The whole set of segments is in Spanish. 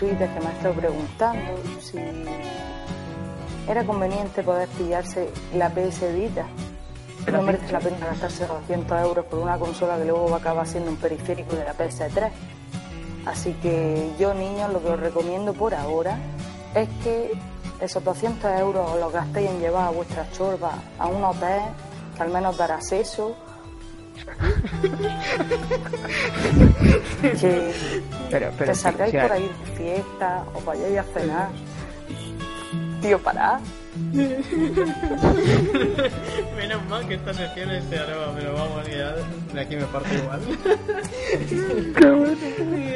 Que me ha estado preguntando si era conveniente poder pillarse la PS Vita. No merece la pena gastarse 200 euros por una consola que luego va a acabar siendo un periférico de la PS3. Así que yo, niños, lo que os recomiendo por ahora es que esos 200 euros os los gastéis en llevar a vuestra chorba a un hotel que al menos dará acceso. Que, Pero, pero que salgáis sí, por ahí de fiesta o vayáis a cenar. Tío, pará. Menos mal que esta sección es de aroma, pero vamos, ya de aquí me parto igual. Qué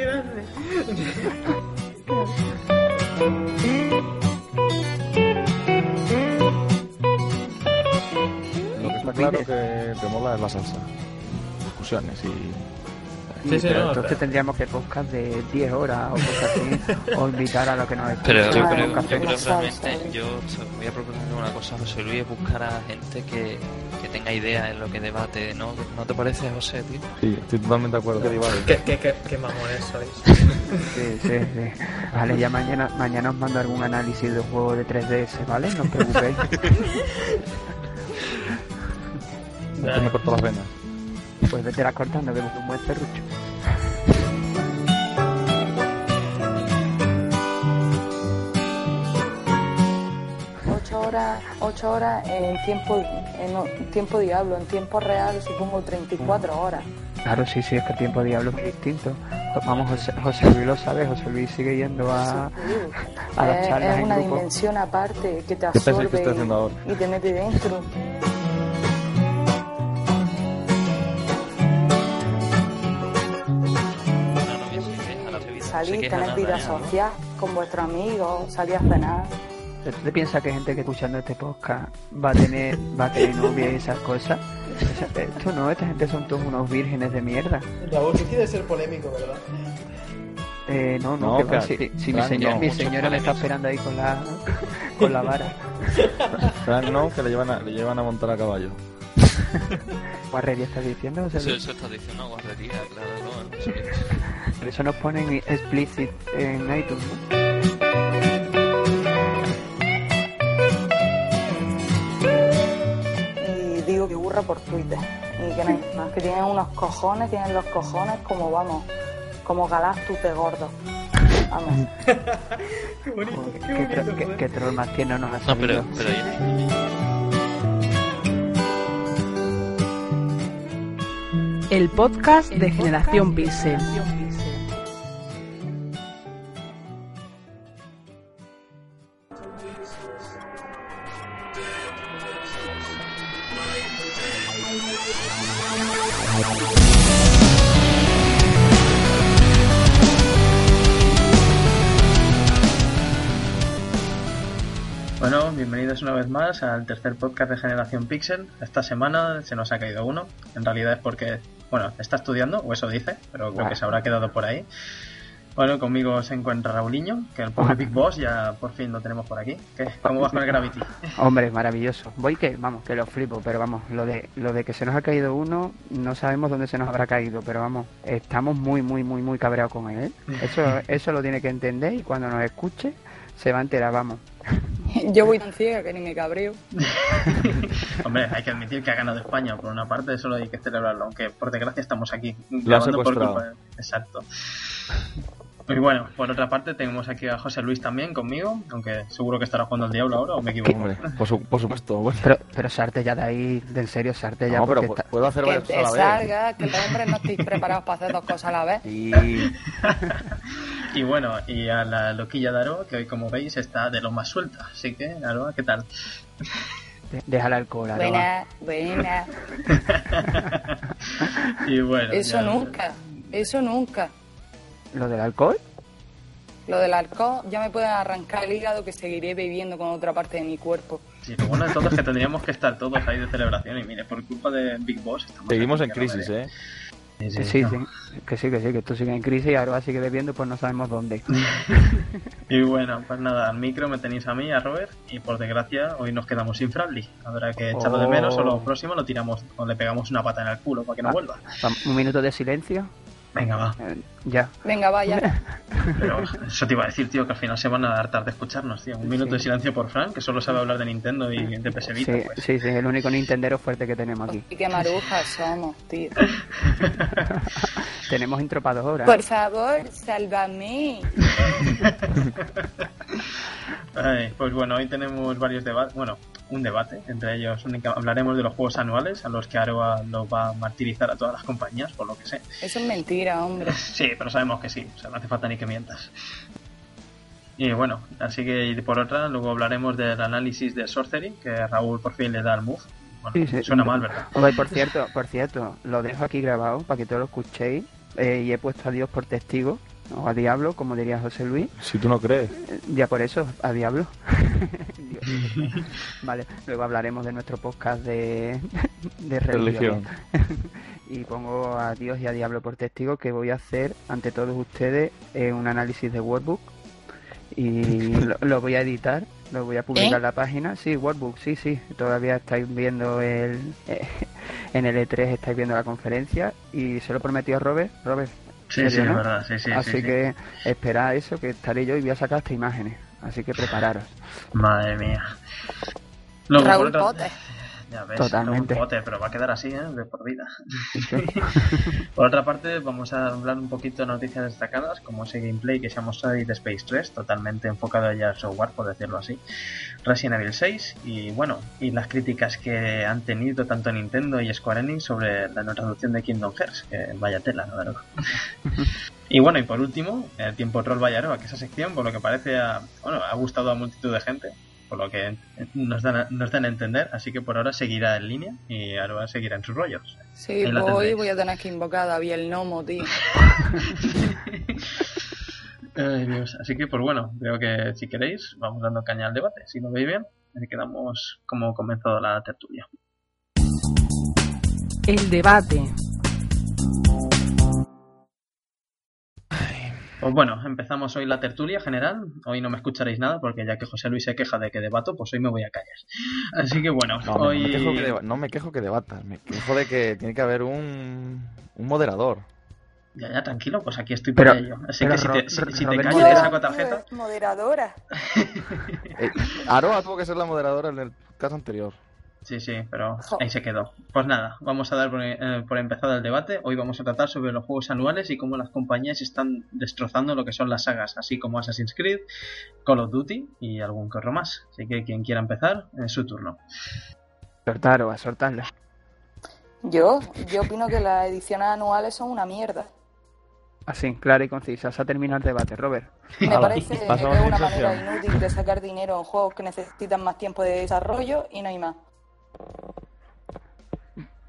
grande. Lo que está claro que te mola es la salsa. Discusiones y. Sí, sí, pero no, entonces pero- tendríamos que podcast de 10 horas o cosas así, o invitar a los que nos escuchan Pero yo creo, yo creo realmente, yo voy a proponer una cosa, José Luis, es buscar a gente que, que tenga idea en lo que debate, ¿no? ¿No te parece, José, tío? Sí, estoy totalmente de acuerdo. ¿Qué, qué, qué, qué mamones sois? Sí, sí, sí. Vale, ya mañana, mañana os mando algún análisis de juego de 3DS, ¿vale? No os preocupéis. Me corto las venas. Pues vete las cortando, que es un buen serrucho. Ocho horas, ocho horas en tiempo, en tiempo diablo, en tiempo real supongo 34 horas. Claro, sí, sí, es que el tiempo diablo es muy distinto. Vamos, José, José Luis lo sabe, José Luis sigue yendo a, a las Es- charlas es en una grupo. dimensión aparte que te ¿Qué pensáis que absorbe y te mete dentro. Salir, tener nada vida ya, ¿no? social con vuestros amigos, salir a cenar. ¿Tú te piensas que gente que escuchando este podcast va a tener, va a tener novia y esas cosas? Esto no, esta gente son todos unos vírgenes de mierda. Raúl, tú quieres ser polémico, ¿verdad? Eh, no, no, No, que va, si, si mi, Fran, señor, no, mi señora me está esperando ahí con la, con la vara. Fran, no, que le llevan a, le llevan a montar a caballo. Guarrería estás diciendo, José Eso, Luis? eso está diciendo guarrería, claro, ¿no? Por eso nos ponen explicit en iTunes, ¿no? Y digo que burra por Twitter. Y que no hay más, que tienen unos cojones, tienen los cojones como vamos, como Galactus de gordo. Vamos. Qué bonito, Joder, qué qué, bonito. tro- qué- qué troll más tierno nos ha No, salido. pero, pero El podcast de Generación Pixel. Más al tercer podcast de Generación Pixel. Esta semana se nos ha caído uno. En realidad es porque, bueno, está estudiando, o eso dice, pero creo que se habrá quedado por ahí. Bueno, conmigo se encuentra Rauliño, que el pobre Big Boss ya por fin lo tenemos por aquí. ¿Qué? ¿Cómo vas con el Gravity? Hombre, maravilloso. Voy que, vamos, que lo flipo, pero vamos, lo de, lo de que se nos ha caído uno, no sabemos dónde se nos habrá caído, pero vamos, estamos muy, muy, muy, muy cabreados con él. ¿eh? Eso, eso lo tiene que entender y cuando nos escuche se va a enterar, vamos. Yo voy tan ciega que ni me cabreo. Hombre, hay que admitir que ha ganado España, por una parte, eso hay que celebrarlo, aunque por desgracia estamos aquí Lo ha grabando por culpa Exacto. Y bueno, por otra parte tenemos aquí a José Luis también conmigo, aunque seguro que estará jugando al diablo ahora, o me equivoco. Hombre, por, su- por supuesto. Bueno. Pero, pero sarte ya de ahí, de en serio, sarte ya No, pero está- puedo hacer Que varias cosas a la vez. salga, que los hombres no estéis preparados para hacer dos cosas a la vez. Y Y bueno, y a la loquilla de Aroa, que hoy como veis está de lo más suelta. Así que, Aroa, ¿qué tal? deja el alcohol, Aroa. Buena, buena. y bueno, Eso ya- nunca, eso nunca. ¿Lo del alcohol? Lo del alcohol ya me puede arrancar el hígado que seguiré bebiendo con otra parte de mi cuerpo. Sí, lo bueno de todo es que tendríamos que estar todos ahí de celebración. Y mire, por culpa de Big Boss estamos Seguimos en crisis. ¿eh? Sí, Sí, que sí, que sí, que esto sigue en crisis y Aroa sigue bebiendo, pues no sabemos dónde. Y bueno, pues nada, al micro me tenéis a mí, a Robert, y por desgracia hoy nos quedamos sin Bradley. Habrá que echarlo de menos o lo Oh. próximo lo tiramos o le pegamos una pata en el culo para que no Ah. vuelva. Un minuto de silencio. Venga, va. Eh, ya. Venga, vaya. Pero eso te iba a decir, tío, que al final se van a hartar de escucharnos, tío. Un minuto de silencio por Frank, que solo sabe hablar de Nintendo y de PS Vita. Sí, pues. sí, sí, el único Nintendero fuerte que tenemos aquí. Y qué marujas somos, tío. Tenemos intro para dos horas. Por favor, sálvame. Ay, pues bueno, hoy tenemos varios debates, bueno, un debate, entre ellos hablaremos de los juegos anuales a los que Aroa los va a martirizar a todas las compañías, por lo que sé. Eso es mentira, hombre. Sí, pero sabemos que sí, o sea, no hace falta ni que mientas. Y bueno, así que y por otra, luego hablaremos del análisis de Sorcery, que Raúl por fin le da al move. Bueno, Sí, sí. suena mal, ¿verdad? Oye, por cierto, por cierto, lo dejo aquí grabado para que todos lo escuchéis. eh, y he puesto a Dios por testigo, o a Diablo, como diría José Luis. Si tú no crees. Eh, Ya por eso, a Diablo. Vale, luego hablaremos de nuestro podcast de, de religión. Religión. y pongo a Dios y a Diablo por testigo que voy a hacer ante todos ustedes eh, un análisis de Wordbook y lo, lo voy a editar, lo voy a publicar ¿Eh? en la página. Sí, Wordbook, sí, sí. Todavía estáis viendo el eh, en el E3 estáis viendo la conferencia y se lo prometí a Robert, Robert. Sí, ¿en sí, es verdad, sí, sí. Así sí, sí. que esperad eso que estaré yo y voy a sacar hasta imágenes. Así que prepararos. Madre mía. Luego, Raúl Potter. Ya ves, Totalmente. Raúl Potter, pero va a quedar así, ¿eh? De por vida. Por otra parte, vamos a hablar un poquito de noticias destacadas, como ese gameplay que se ha mostrado de Space 3, totalmente enfocado ya al software, por decirlo así. Resident Evil 6, y bueno, y las críticas que han tenido tanto Nintendo y Square Enix sobre la nueva traducción de Kingdom Hearts, que vaya tela, la verdad. Y bueno, y por último, el tiempo troll Vallaroa, que esa sección, por lo que parece, ha, bueno, ha gustado a multitud de gente, por lo que nos dan, a, nos dan a entender, así que por ahora seguirá en línea y Aroa seguirá en sus rollos. Sí, pues hoy voy a tener que invocar a el Nomo, tío. Ay, Dios. Así que, pues bueno, creo que si queréis, vamos dando caña al debate. Si lo veis bien, así quedamos como comenzado la tertulia. El debate. Pues bueno, empezamos hoy la tertulia general. Hoy no me escucharéis nada porque ya que José Luis se queja de que debato, pues hoy me voy a callar. Así que bueno, No, no, hoy... me quejo que deba- no me quejo que debatas, me quejo de que tiene que haber un, un moderador. Ya, ya, tranquilo, pues aquí estoy por Pero- ello. Así que si te, si, si te callas te saco tarjeta. Moderadora. Eh, Aroa tuvo que ser la moderadora en el caso anterior. Sí, sí, pero ahí se quedó. Pues nada, vamos a dar por, eh, por empezado el debate. Hoy vamos a tratar sobre los juegos anuales y cómo las compañías están destrozando lo que son las sagas, así como Assassin's Creed, Call of Duty y algún corro más. Así que quien quiera empezar, es su turno. Soltaros, a soltarla. Yo, yo opino que las ediciones anuales son una mierda. Así, clara y concisa. Se ha terminado el debate, Robert. Me parece que es una manera inútil de sacar dinero en juegos que necesitan más tiempo de desarrollo y no hay más.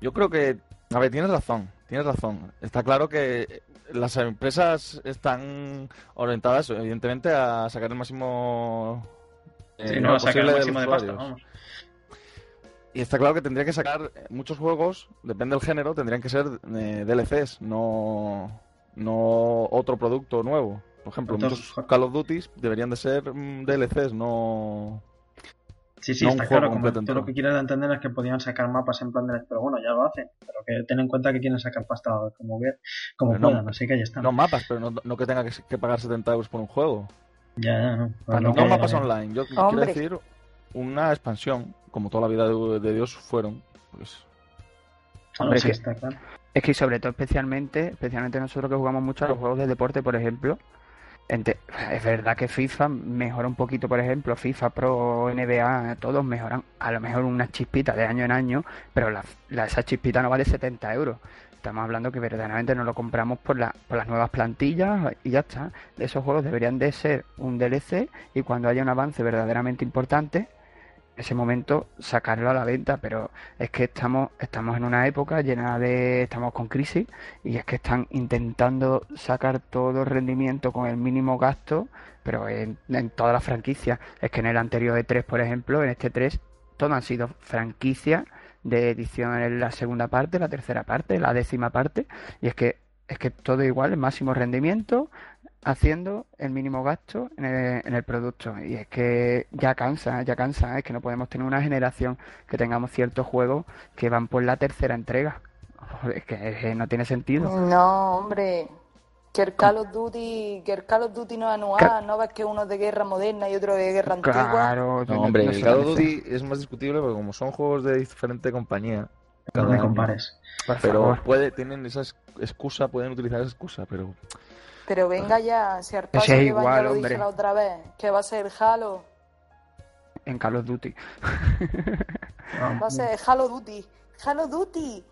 Yo creo que, a ver, tienes razón, tienes razón. Está claro que las empresas están orientadas, evidentemente, a sacar el máximo eh, Si no, lo sacar el de máximo los de pasta, vamos. Y está claro que tendría que sacar muchos juegos, depende del género, tendrían que ser eh, DLCs, no, no otro producto nuevo. Por ejemplo, Entonces, muchos Call of Duty deberían de ser mm, DLCs, no... Sí, sí, No está claro. Como tú lo que quieres entender es que podían sacar mapas en plan de... Pero bueno, ya lo hacen. Pero que ten en cuenta que quieren sacar pasta como, ve- como Pero no- puedan. Así que ahí están. No mapas, pero no, no que tenga que, que pagar 70 euros por un juego. Ya, ya, no. Pues No que- mapas online, yo quiero decir una expansión, como toda la vida de, de Dios fueron. Pues, Bueno, Hombre, sí, que- está claro. Es que sobre todo especialmente, especialmente nosotros que jugamos mucho a los juegos de deporte, por ejemplo, es verdad que FIFA mejora un poquito, por ejemplo, FIFA Pro, NBA, todos mejoran a lo mejor unas chispitas de año en año, pero la, la- esa chispita no vale 70 euros. Estamos hablando que verdaderamente nos lo compramos por, por las nuevas plantillas y ya está. Esos juegos deberían de ser un DLC y cuando haya un avance verdaderamente importante, ese momento sacarlo a la venta, pero es que estamos, estamos en una época llena de, estamos con crisis y es que están intentando sacar todo el rendimiento con el mínimo gasto, pero en, todas las franquicias. Es que en el anterior E3, por ejemplo, en este 3, todo han sido franquicias de edición en la segunda parte, la tercera parte, la décima parte, y es que es que todo igual, el máximo rendimiento, haciendo el mínimo gasto en el, en el producto. Y es que ya cansa, ya cansa, es que no podemos tener una generación que tengamos ciertos juegos que van por la tercera entrega. Es que eh, no tiene sentido. No, hombre. Que el Call of Duty, que el Call of Duty no es anual, no ves que uno es de guerra moderna y otro de guerra antigua. Claro, No, hombre, no el Call of. Duty es más discutible porque como son juegos de diferente compañía, No me compares. Pero puede, tienen esa es- excusa, pueden utilizar esa excusa, pero Pero venga ya, si al paso es que igual, lo hombre. dije la otra vez, que va a ser Halo, En Call of Duty. va a ser Halo Duty, Halo Duty.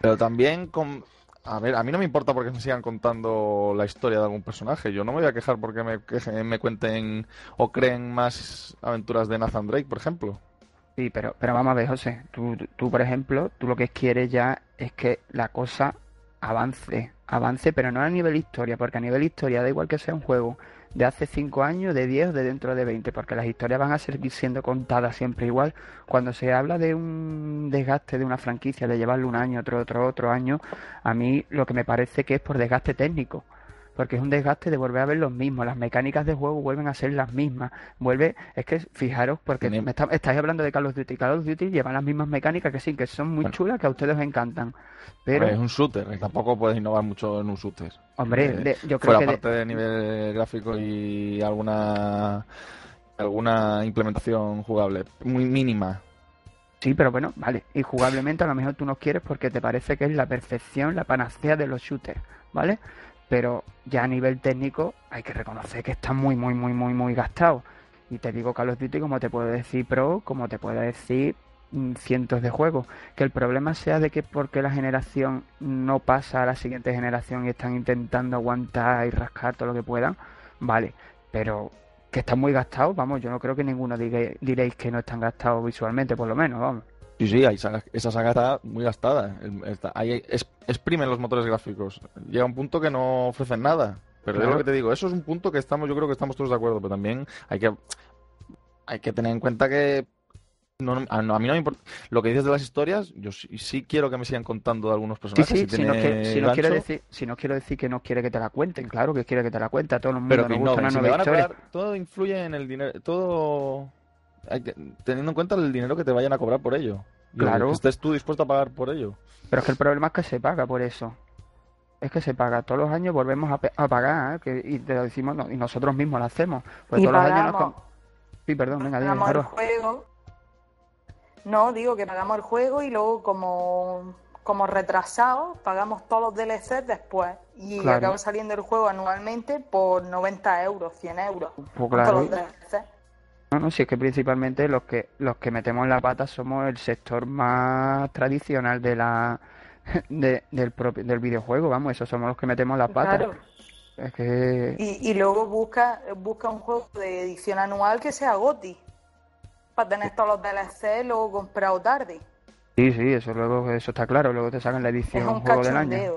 Pero también con... A ver, a mí no me importa porque me sigan contando la historia de algún personaje. Yo no me voy a quejar porque me, queje- me cuenten o creen más aventuras de Nathan Drake, por ejemplo. Sí, pero, pero vamos a ver, José. Tú, tú- tú, por ejemplo, tú lo que quieres ya es que la cosa avance, avance, pero no a nivel historia, porque a nivel historia da igual que sea un juego de hace 5 años, de 10 o de dentro de 20, porque las historias van a seguir siendo contadas siempre igual. Cuando se habla de un desgaste de una franquicia, de llevarle un año, otro, otro, otro año, a mí lo que me parece que es por desgaste técnico. Porque es un desgaste de volver a ver los mismos, las mecánicas de juego vuelven a ser las mismas. Vuelve, es que fijaros, porque me está- estáis hablando de Call of Duty. Call of Duty llevan las mismas mecánicas que sí, que son muy Bueno. chulas, que a ustedes os encantan. Pero, es un shooter, y tampoco puedes innovar mucho en un shooter. hombre, Eh, de- yo creo fuera que de- parte de nivel gráfico y alguna alguna implementación jugable muy mínima. Sí, pero bueno, vale. Y jugablemente a lo mejor tú no quieres porque te parece que es la perfección, la panacea de los shooters, ¿vale? Pero ya a nivel técnico hay que reconocer que está muy, muy, muy, muy, muy gastado. Y te digo Call of como te puedo decir Pro, como te puedo decir mm, cientos de juegos. Que el problema sea de que porque la generación no pasa a la siguiente generación y están intentando aguantar y rascar todo lo que puedan, vale. Pero que están muy gastados, vamos, yo no creo que ninguno diga- diréis que no están gastados visualmente, por lo menos, vamos. Sí, sí, hay saga- esa saga está muy gastada. Está- ahí es- exprimen los motores gráficos. Llega un punto que no ofrecen nada. Pero es Claro. lo que te digo, eso es un punto que estamos, yo creo que estamos todos de acuerdo, pero también hay que hay que tener en cuenta que no, a, no- a mí no me importa lo que dices de las historias, yo sí, sí quiero que me sigan contando de algunos Sí, personajes sí, si si no, quiere, si no quiere decir, si no quiero decir que no quiere que te la cuenten, claro que quiere que te la cuente, a todo el mundo pero que nos gusta innoven. una Si nueva a historia. cobrar, todo influye en el dinero, todo hay que- teniendo en cuenta el dinero que te vayan a cobrar por ello. Claro. que estés tú dispuesto a pagar por ello. Pero es que el problema es que se paga por eso. Es que se paga. Todos los años volvemos a, pagar, ¿eh? que, y te lo decimos, no, y nosotros mismos lo hacemos. Pues y todos los años nos pagamos, Sí, perdón, venga, dime, pagamos el juego. No, digo que pagamos el juego y luego como, como retrasados pagamos todos los DLCs después. Y Claro. acaba saliendo el juego anualmente por 90 euros, 100 euros. Pues claro. todos los DLCs. No, no, si es que principalmente los que los que metemos la pata somos el sector más tradicional de la de- del propio del videojuego, vamos, esos somos los que metemos la pata. Claro. Es que Y, y luego busca, busca un juego de edición anual que sea GOTY. Para tener todos los DLC luego comprado tarde. sí, sí, eso luego eso está claro, luego te sacan la Es edición un juego del año.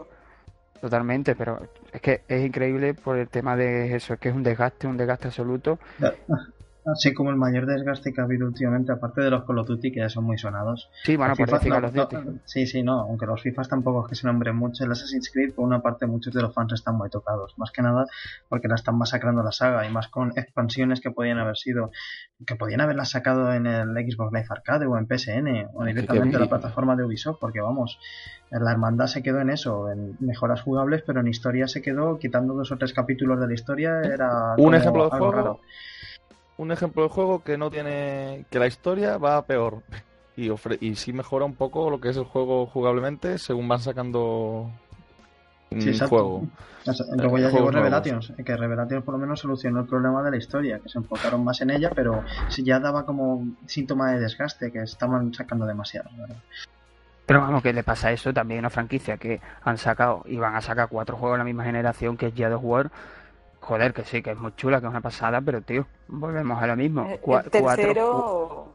Totalmente, pero es que es increíble por el tema de eso, es que es un desgaste, un desgaste absoluto. Así como el mayor desgaste que ha habido últimamente, aparte de los Call of Duty, que ya son muy sonados. Sí, bueno, Los por no- sí, sí, no, aunque los FIFAs tampoco es que se nombren mucho. El Assassin's Creed, por una parte, muchos de los fans están muy tocados. Más que nada porque la están masacrando la saga y más con expansiones que podían haber sido, que podían haberla sacado en el Xbox Live Arcade o en PSN o directamente en la plataforma de Ubisoft, porque vamos, la hermandad se quedó en eso, en mejoras jugables, pero en historia se quedó quitando dos o tres capítulos de la historia. Era Un ejemplo de juego, raro. Un ejemplo de juego que no tiene, que la historia va peor y ofre- y sí mejora un poco lo que es el juego jugablemente según van sacando un Sí, exacto. juego. O sea, Luego ya Eh, llegó Revelations, que Revelations por lo menos solucionó el problema de la historia, que se enfocaron más en ella, pero sí ya daba como síntoma de desgaste, que estaban sacando demasiado. ¿verdad? Pero vamos, que le pasa eso también a una franquicia que han sacado y van a sacar cuatro juegos de la misma generación que es Gears of War. Joder, que sí, que es muy chula, que es una pasada, pero tío, volvemos a lo mismo. El, el cuatro- tercero,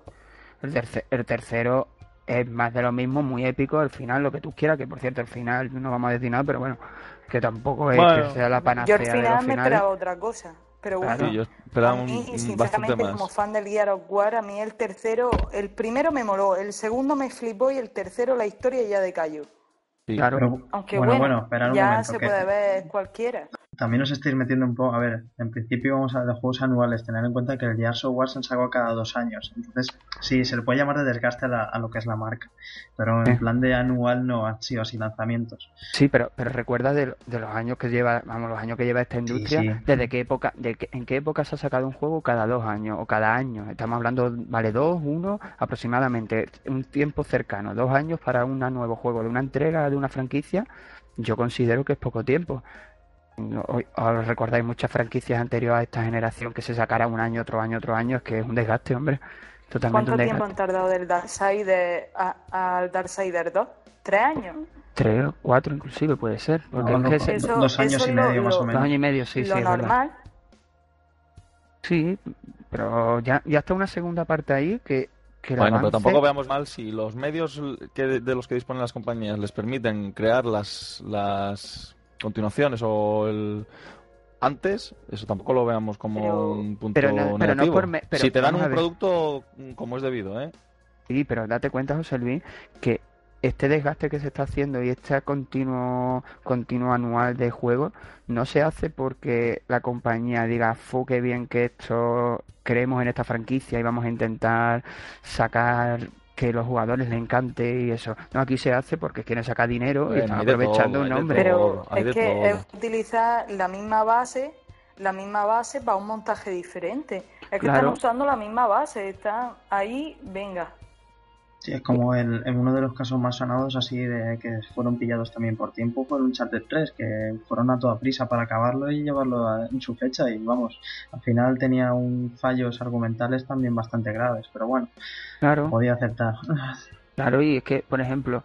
el, terce- el tercero es más de lo mismo, muy épico, al final, lo que tú quieras, que por cierto, al final no vamos a decir nada, pero bueno, que tampoco es Bueno, que sea la yo panacea al de los final me finales. esperaba otra cosa. Pero bueno, Claro. Sí, yo a esperaba un, mí, un- sinceramente, más. como fan del Gear of War, a mí el tercero, el primero me moló, el segundo me flipó y el tercero la historia ya decayó. Sí. Claro. Pero, Aunque bueno, bueno, bueno, esperar un ya momento. se que- puede ver cualquiera. También os estáis metiendo un poco. A ver, en principio vamos a de juegos anuales. Tener en cuenta que el Gears of War se sacó cada dos años. Entonces, sí, se le puede llamar de desgaste a, lo que es la marca. Pero en plan de anual no han sido así lanzamientos. Sí, pero, pero recuerda de, los años que lleva, vamos, los años que lleva esta industria, desde qué época, de en qué época se ha sacado un juego cada dos años o cada año. Estamos hablando, vale, dos, uno, aproximadamente, un tiempo cercano, dos años para un nuevo juego, de una entrega de una franquicia. Yo considero que es poco tiempo os recordáis muchas franquicias anteriores a esta generación que se sacara un año, otro año, otro año, es que es un desgaste, hombre. Totalmente ¿Cuánto tiempo han tardado del Darkseid al Darksider 2? ¿Tres años? Tres o cuatro inclusive puede ser. Porque dos años y medio más o menos. Dos años y medio, sí, lo sí. normal. Sí, pero ya, ya está una segunda parte ahí que bueno, pero tampoco veamos mal si los medios que de los que disponen las compañías les permiten crear las, las continuaciones o el antes, eso tampoco lo veamos como un punto negativo. si te dan un producto como es debido, ¿eh? Sí, pero date cuenta, José Luis, que este desgaste que se está haciendo y este continuo, continuo anual de juego no se hace porque la compañía diga, fu, qué bien que esto creemos en esta franquicia y vamos a intentar sacar que los jugadores les encante y eso. No, aquí se hace porque quieren sacar dinero y están aprovechando un nombre. Pero es que es utilizar la misma base, la misma base para un montaje diferente. Es que están usando la misma base, están ahí, venga. Sí, es como el, en uno de los casos más sonados así de que fueron pillados también por tiempo fue el Uncharted 3, que fueron a toda prisa para acabarlo y llevarlo en su fecha y vamos, al final tenía un fallos argumentales también bastante graves, pero bueno, claro. podía aceptar. Claro, y es que, por ejemplo,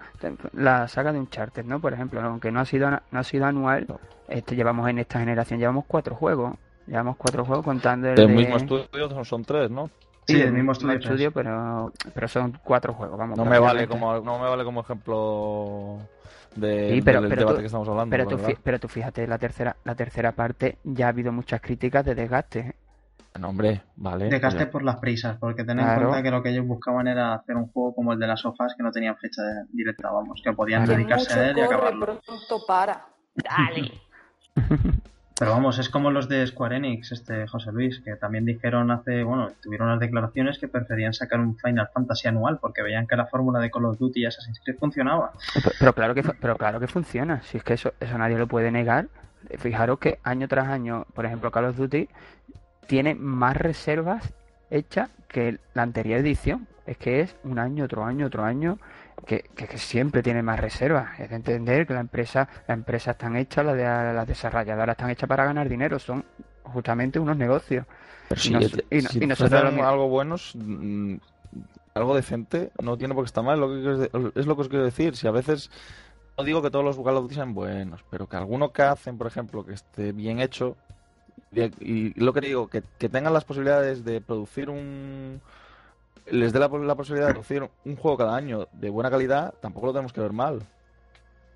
la saga de Uncharted, ¿no? Por ejemplo, aunque no ha sido no ha sido anual, este llevamos en esta generación llevamos cuatro juegos, llevamos cuatro juegos contando el del mismo estudio son tres, ¿no? Sí, el mismo estudio, pero, pero son cuatro juegos. Vamos, no, me vale como, no me vale como ejemplo de, del debate que estamos hablando. Pero tú, pero tú fíjate, la tercera, la tercera parte ya ha habido muchas críticas de desgaste. ¿eh? No, hombre, vale. Desgaste por las prisas, porque ten en cuenta que lo que ellos buscaban era hacer un juego como el de las sofás que no tenían fecha directa, vamos, que podían dedicarse a él y acabarlo. Pronto para. Dale. Pero vamos, es como los de Square Enix, este José Luis, que también dijeron hace, bueno, tuvieron unas declaraciones que preferían sacar un Final Fantasy anual porque veían que la fórmula de Call of Duty y Assassin's Creed funcionaba. Pero, claro que pero claro que funciona, si es que eso, eso nadie lo puede negar. Fijaros que año tras año, por ejemplo, Call of Duty tiene más reservas hechas que la anterior edición. Es que es un año, otro año, otro año que, siempre tiene más reservas. Es de entender que la empresa, las empresas están hechas, las, de, las desarrolladoras están hechas para ganar dinero, son justamente unos negocios. y, algo bueno, mm, algo decente, no tiene por qué estar mal, lo que, es lo que os quiero decir. Si a veces, no digo que todos los Call sean buenos, pero que alguno que hacen, por ejemplo, que esté bien hecho, y, lo que digo, que tengan las posibilidades de producir un les dé la, posibilidad de producir un juego cada año de buena calidad, tampoco lo tenemos que ver mal.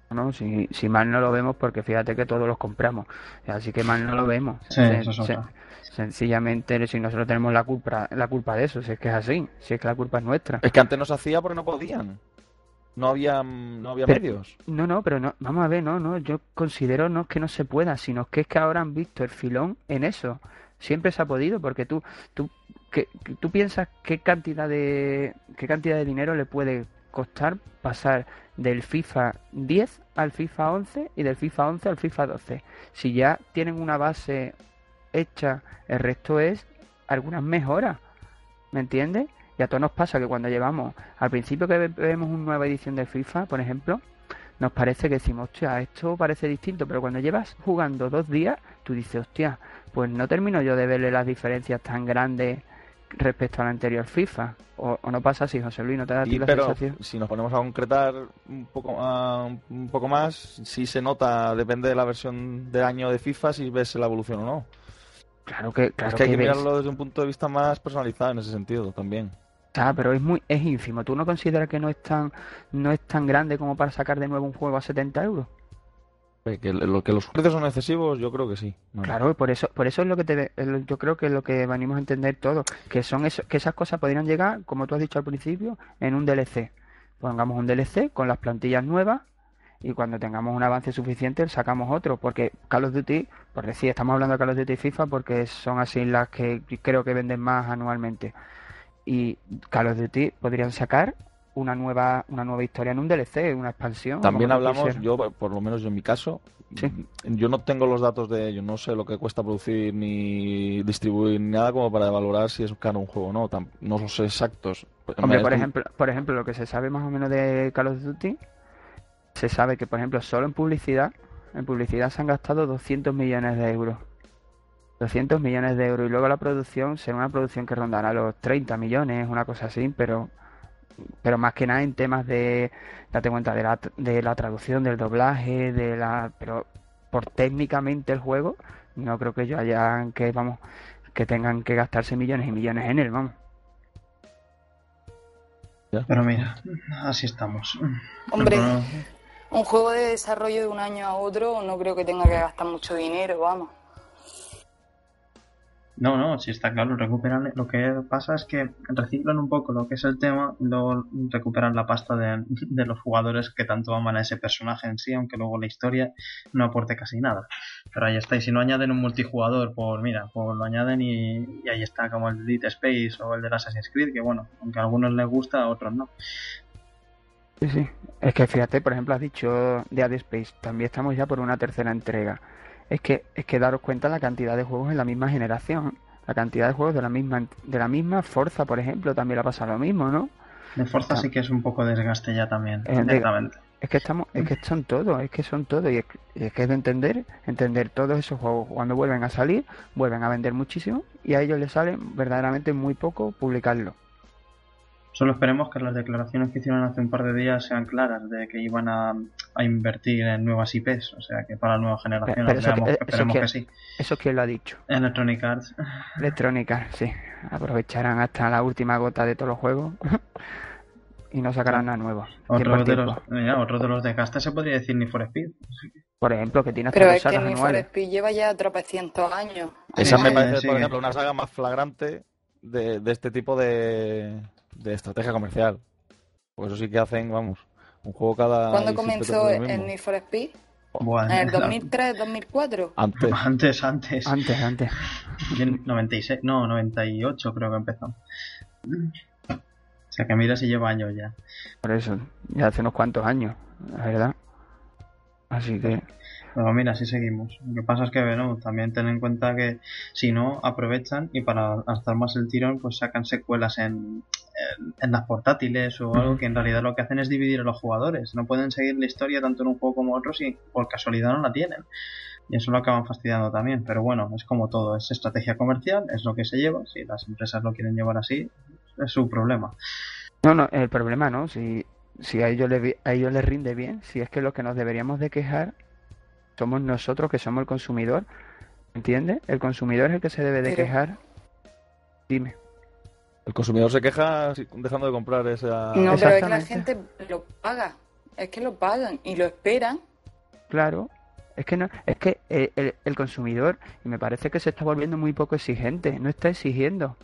No, si, si mal no lo vemos, porque fíjate que todos los compramos, así que mal no lo vemos. sencillamente, si nosotros tenemos la culpa, la culpa de eso, si es que es así, si es que la culpa es nuestra. Es que antes no se hacía porque no podían. No había, no había medios. No, no, pero no, vamos a ver, no, no, yo considero no que no se pueda, sino que es que ahora han visto el filón en eso. Siempre se ha podido, porque tú, tú ¿Qué, ¿Tú piensas qué cantidad de qué cantidad de dinero le puede costar pasar del FIFA 10 al FIFA 11 y del FIFA 11 al FIFA 12? Si ya tienen una base hecha, el resto es algunas mejoras, ¿me entiendes? Y a todos nos pasa que cuando llevamos, al principio que vemos una nueva edición de FIFA, por ejemplo, nos parece que decimos, hostia, esto parece distinto, pero cuando llevas jugando dos días, tú dices, hostia, pues no termino yo de verle las diferencias tan grandes respecto al anterior FIFA. O, no pasa así, José Luis, ¿no te da a ti la pero Si nos ponemos a concretar un poco, un poco más, si se nota, depende de la versión de año de FIFA, si ves la evolución o no. Claro que, claro es que hay que, mirarlo desde un punto de vista más personalizado en ese sentido también. Ah, pero es muy es ínfimo. ¿Tú no consideras que no es tan no es tan grande como para sacar de nuevo un juego a 70 euros? Que, lo, que los precios son excesivos, yo creo que sí. Claro, por eso, por eso es lo que te, yo creo que es lo que venimos a entender todos, que son eso, que esas cosas podrían llegar, como tú has dicho al principio, en un DLC. Pongamos un DLC con las plantillas nuevas y cuando tengamos un avance suficiente sacamos otro, porque Call of Duty, por decir, estamos hablando de Call of Duty y FIFA porque son así las que creo que venden más anualmente. Y Call of Duty podrían sacar una nueva una nueva historia en un DLC, una expansión. También hablamos, yo por lo menos yo en mi caso, yo no tengo los datos de ello, no sé lo que cuesta producir ni distribuir ni nada como para valorar si es caro un juego o no, no los sé exactos. Hombre, por ejemplo, por ejemplo, lo que se sabe más o menos de Call of Duty, se sabe que por ejemplo solo en publicidad, en publicidad se han gastado 200 millones de euros. 200 millones de euros y luego la producción será una producción que rondará los 30 millones, una cosa así, pero pero más que nada en temas de, date cuenta, de la, de la traducción, del doblaje, de la, pero por técnicamente el juego, no creo que yo haya que, vamos, que tengan que gastarse millones y millones en él, vamos. Pero mira, así estamos. Hombre, un juego de desarrollo de un año a otro no creo que tenga que gastar mucho dinero, vamos. No, no, sí está claro, recuperan. Lo que pasa es que reciclan un poco lo que es el tema, luego recuperan la pasta de, los jugadores que tanto aman a ese personaje en sí, aunque luego la historia no aporte casi nada. Pero ahí está, y si no añaden un multijugador, pues mira, pues lo añaden y, ahí está, como el Dead Space o el de Assassin's Creed, que bueno, aunque a algunos les gusta, a otros no. Sí, sí. Es que fíjate, por ejemplo, has dicho Dead Space, también estamos ya por una tercera entrega es que es que daros cuenta la cantidad de juegos en la misma generación, la cantidad de juegos de la misma de la misma Forza, por ejemplo, también le pasa lo mismo, ¿no? De Forza sí que es un poco desgaste ya también, es que estamos, es que son todos, es que son todos y es, que es de entender, entender todos esos juegos cuando vuelven a salir, vuelven a vender muchísimo y a ellos les sale verdaderamente muy poco publicarlo. Solo esperemos que las declaraciones que hicieron hace un par de días sean claras de que iban a, invertir en nuevas IPs, o sea que para la nueva generación esperemos que, sí. ¿Eso quién lo ha dicho? Electronic Arts. Electronic Arts, sí. Aprovecharán hasta la última gota de todos los juegos y no sacarán nada nuevo. Otro de, los, otro de los de se podría decir ni for Speed. Por ejemplo, que tiene Pero es que ni for Speed lleva ya tropecientos años. Esa me parece, por ejemplo, una saga más flagrante de, de este tipo de de estrategia comercial. Pues eso sí que hacen, vamos, un juego cada... ¿Cuándo comenzó el Need for Speed? ¿En el 2003, 2004? Antes. Antes, antes. Antes, antes. 96, no, 98 creo que empezó. O sea que mira si lleva años ya. Por eso, ya hace unos cuantos años, la verdad. Así que... Pero mira, así seguimos. Lo que pasa es que, bueno, también ten en cuenta que si no, aprovechan y para gastar más el tirón, pues sacan secuelas en, en, las portátiles o algo que en realidad lo que hacen es dividir a los jugadores. No pueden seguir la historia tanto en un juego como otro si por casualidad no la tienen. Y eso lo acaban fastidiando también. Pero bueno, es como todo, es estrategia comercial, es lo que se lleva. Si las empresas lo quieren llevar así, es su problema. No, no, el problema no. Si, si a, ellos les, a ellos les rinde bien, si es que lo que nos deberíamos de quejar somos nosotros que somos el consumidor. ¿Entiendes? El consumidor es el que se debe de quejar. Dime. El consumidor se queja dejando de comprar esa. No, pero es que la gente lo paga. Es que lo pagan y lo esperan. Claro. Es que no, es que el, el, consumidor, y me parece que se está volviendo muy poco exigente, no está exigiendo.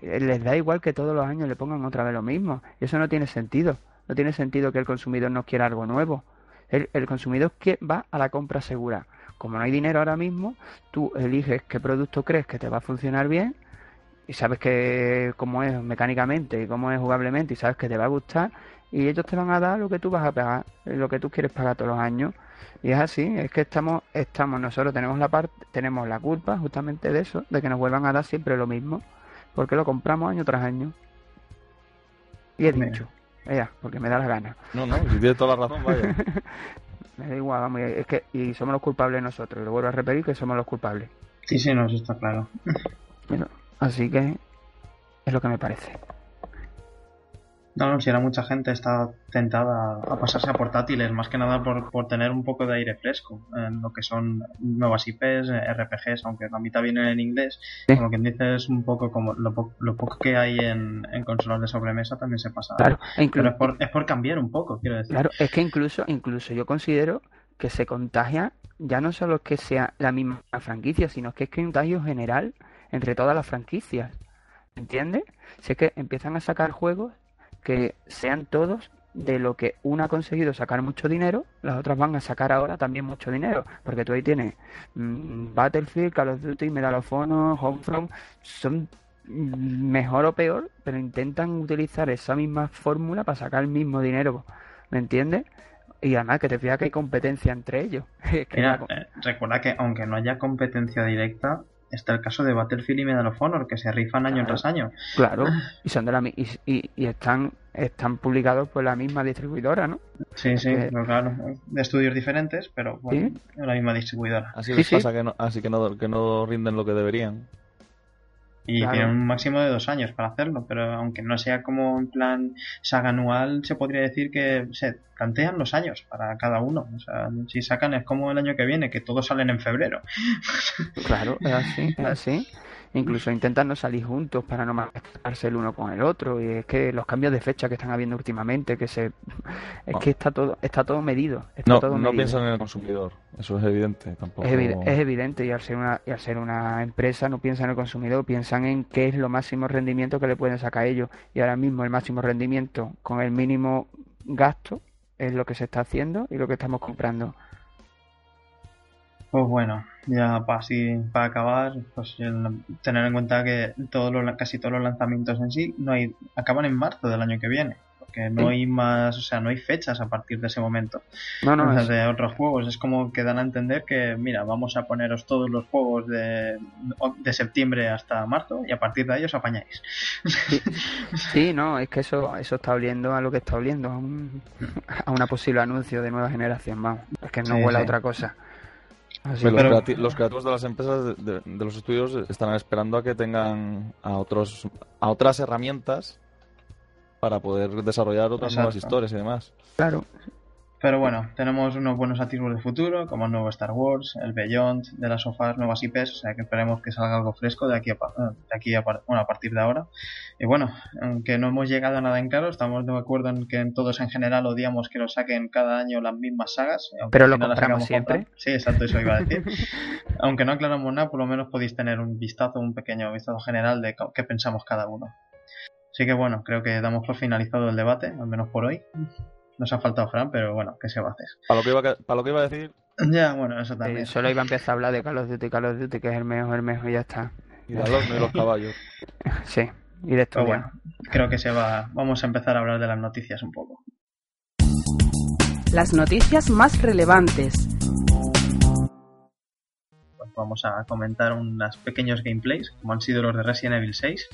Les da igual que todos los años le pongan otra vez lo mismo. Y eso no tiene sentido. No tiene sentido que el consumidor no quiera algo nuevo. El, el consumidor que va a la compra segura. Como no hay dinero ahora mismo, tú eliges qué producto crees que te va a funcionar bien y sabes que cómo es mecánicamente y cómo es jugablemente y sabes que te va a gustar y ellos te van a dar lo que tú vas a pagar, lo que tú quieres pagar todos los años. Y es así, es que estamos, estamos, nosotros tenemos la parte, tenemos la culpa justamente de eso, de que nos vuelvan a dar siempre lo mismo, porque lo compramos año tras año. Y he dicho. Ella, porque me da la gana. No, no, si tienes toda la razón, vaya. me da igual, vamos, es que, y somos los culpables nosotros, lo vuelvo a repetir que somos los culpables. Sí, sí, no, eso está claro. así que es lo que me parece. No, no, si ahora mucha gente está tentada a pasarse a portátiles, más que nada por, por tener un poco de aire fresco en lo que son nuevas IPs, RPGs, aunque la mitad viene en inglés. Como quien dice, es un poco como lo, poco que hay en, en, consolas de sobremesa también se pasa. Claro, Pero es por, es por cambiar un poco, quiero decir. Claro, es que incluso, incluso yo considero que se contagia ya no solo que sea la misma franquicia, sino que es que hay un contagio general entre todas las franquicias. ¿Entiendes? Sé que empiezan a sacar juegos que sean todos de lo que una ha conseguido sacar mucho dinero, las otras van a sacar ahora también mucho dinero. Porque tú ahí tienes mm, Battlefield, Call of Duty, Medal of Honor, Homefront, son mejor o peor, pero intentan utilizar esa misma fórmula para sacar el mismo dinero, ¿me entiendes? Y además que te fijas que hay competencia entre ellos. Mira, eh, recuerda que aunque no haya competencia directa, está el caso de Battlefield y Medal of Honor, que se rifan año tras año. Claro, y son de la y, y, están están publicados por la misma distribuidora, ¿no? Sí, sí, claro, de estudios diferentes, pero bueno, la misma distribuidora. Así les pasa que no, así que no, que no rinden lo que deberían. Y tienen un máximo de dos años para hacerlo, pero aunque no sea como en plan saga anual, se podría decir que se plantean los años para cada uno. O sea, si sacan es como el año que viene, que todos salen en febrero. Claro, es así, es así incluso intentan no salir juntos para no marcarse el uno con el otro y es que los cambios de fecha que están habiendo últimamente que se es que está todo está todo medido no, todo no piensan en el consumidor eso es evidente tampoco es, evidente y al ser una y al ser una empresa no piensan en el consumidor piensan en qué es lo máximo rendimiento que le pueden sacar a ellos y ahora mismo el máximo rendimiento con el mínimo gasto es lo que se está haciendo y lo que estamos comprando pues bueno, ya para así para acabar, pues tener en cuenta que todos los, casi todos los lanzamientos en sí no hay acaban en marzo del año que viene, porque no hay más, o sea, no hay fechas a partir de ese momento. No, no, es... de otros juegos es como que dan a entender que mira, vamos a poneros todos los juegos de, de septiembre hasta marzo y a partir de ahí os apañáis. Sí, no, es que eso eso está oliendo a lo que está oliendo, a, un, a una posible anuncio de nueva generación, vamos, es que no huele a otra cosa los, creativos de las empresas, de, los estudios, están esperando a que tengan a otros a otras herramientas para poder desarrollar otras nuevas historias y demás. Claro, pero bueno, tenemos unos buenos atisbos de futuro, como el nuevo Star Wars, el Beyond, de las sofás, nuevas IPs, o sea que esperemos que salga algo fresco de aquí a, de aquí a, bueno, a partir de ahora. Y bueno, aunque no hemos llegado a nada en claro, estamos de acuerdo en que todos en general odiamos que lo saquen cada año las mismas sagas. Pero lo compramos siempre. Sí, exacto, eso iba a decir. aunque no aclaramos nada, por lo menos podéis tener un vistazo, un pequeño vistazo general de qué pensamos cada uno. Así que bueno, creo que damos por finalizado el debate, al menos por hoy. Nos ha faltado Fran, pero bueno, ¿qué se va a hacer? Para lo que iba, para lo que iba a decir. Ya, bueno, eso también. solo iba a empezar a hablar de Call of Duty, Call of Duty, que es el mejor, el mejor y ya está. Y de los, y los caballos. sí, y de esto. Pues bueno, creo que se va. Vamos a empezar a hablar de las noticias un poco. Las noticias más relevantes vamos a comentar unos pequeños gameplays, como han sido los de Resident Evil 6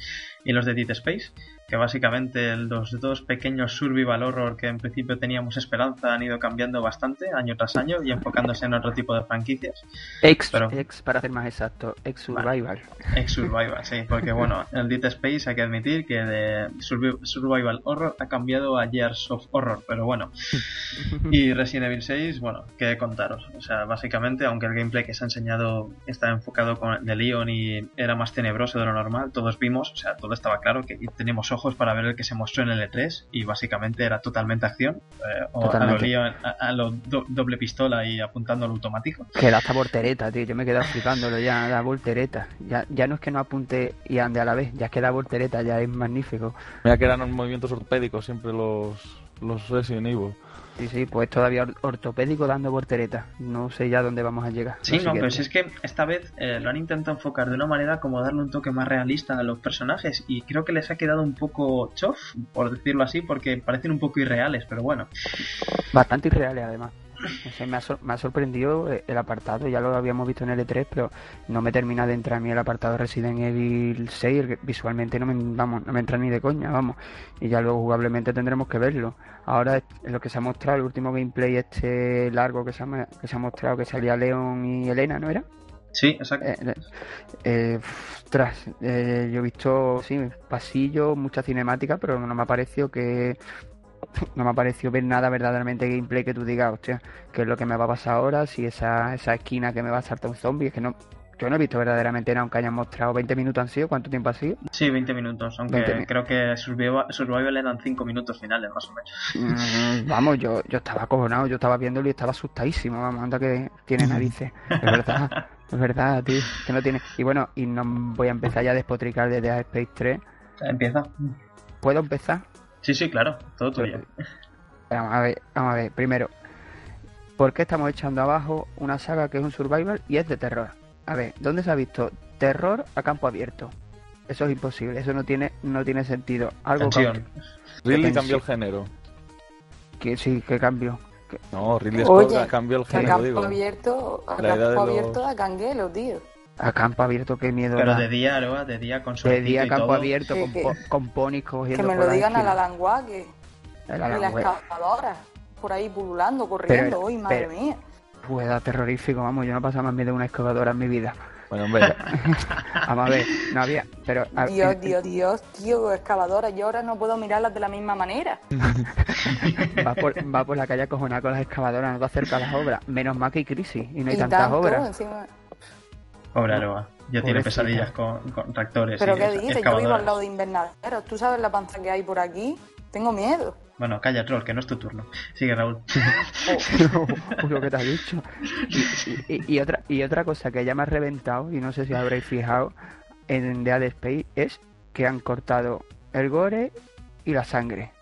y los de Dead Space, que básicamente los dos pequeños survival horror que en principio teníamos esperanza han ido cambiando bastante año tras año y enfocándose en otro tipo de franquicias. Ex, ex para ser más exacto, ex survival. ex survival, sí, porque bueno, el Dead Space hay que admitir que de survival horror ha cambiado a Years of Horror, pero bueno. Y Resident Evil 6, bueno, qué contaros. O sea, básicamente, aunque el gameplay que se ha enseñado está enfocado con de Leon y era más tenebroso de lo normal, todos vimos, o sea, todo estaba claro que teníamos ojos para ver el que se mostró en el E3 y básicamente era totalmente acción. Eh, o a lo, Leon, a, lo doble pistola y apuntando al automático. Que da hasta voltereta, tío. Yo me quedé flipándolo ya, da voltereta. Ya, ya no es que no apunte y ande a la vez, ya es que da voltereta, ya es magnífico. Mira que eran movimientos ortopédicos siempre los, los Resident Evil. Sí, sí, pues todavía ortopédico dando portereta. No sé ya dónde vamos a llegar. Sí, no, pero si es que esta vez eh, lo han intentado enfocar de una manera como darle un toque más realista a los personajes y creo que les ha quedado un poco chof, por decirlo así, porque parecen un poco irreales, pero bueno. Bastante irreales además me, ha sorprendido eh, el apartado, ya lo habíamos visto en el E3, pero no me termina de entrar a mí el apartado Resident Evil 6, visualmente no me, vamos, no me entra ni de coña, vamos, y ya luego jugablemente tendremos que verlo. Ahora lo que se ha mostrado, el último gameplay este largo que se ha, que se ha mostrado, que salía León y Elena, ¿no era? Sí, exacto. Eh, eh, tras, yo he visto, sí, pasillo, mucha cinemática, pero no me ha parecido que no me ha parecido ver nada verdaderamente gameplay que tú digas, hostia, ¿qué es lo que me va a pasar ahora? Si esa, esa esquina que me va a saltar un zombie, es que no, yo no he visto verdaderamente nada, aunque hayan mostrado 20 minutos han sido, ¿cuánto tiempo ha sido? Sí, 20 minutos, aunque creo que Survival, Survival le dan 5 minutos finales más o menos. Mm, vamos, yo, yo estaba acojonado, yo estaba viéndolo y estaba asustadísimo, vamos, anda que tiene narices, es verdad, es verdad, tío, que no tiene... Y bueno, y no voy a empezar ya a despotricar desde Space 3. Empieza. ¿Puedo empezar? Sí, sí, claro, todo tuyo. Vamos a ver, vamos a ver. Primero, ¿por qué estamos echando abajo una saga que es un survival y es de terror? A ver, ¿dónde se ha visto terror a campo abierto? Eso es imposible, eso no tiene, no tiene sentido. Algo Tensión. Ridley cambió el género. que sí, que cambio. Que- No, Ridley Oye, Scott cambió el A género, campo digo. abierto, a campo de los- abierto a canguelo, tío. A campo abierto, qué miedo Pero da. de día, Aroa, de día con De suerte día y campo todo. abierto, Que- con, que- po- con ponis Que cogiendo me por lo digan a la esquina. languaque. El Y la Alan Wake. excavadora. Por ahí pululando, corriendo. Pero- Uy, madre pero- mía. Pues da terrorífico, vamos, yo no he pasado más miedo de una excavadora en mi vida. Bueno, hombre, Vamos a ver, no había, pero... a- Dios, en- Dios, Dios, tío, excavadora. Yo ahora no puedo mirarlas de la misma manera. va, por, va por la calle acojonada con las excavadoras, no te acerca a las obras. Menos mal que hay crisis y no hay y tantas tanto, obras. encima. Pobre Aroa. Ya tiene pesadillas con, con tractores. Pero y qué dices, yo vivo al lado de invernaderos. ¿Tú sabes la panza que hay por aquí? Tengo miedo. Bueno, calla, troll, que no es tu turno. Sigue, Raúl. Uy, lo que te has dicho. Y, y- y otra, y otra cosa que ya me ha reventado, y no sé si os habréis fijado, en Dead Space, es que han cortado el gore y la sangre.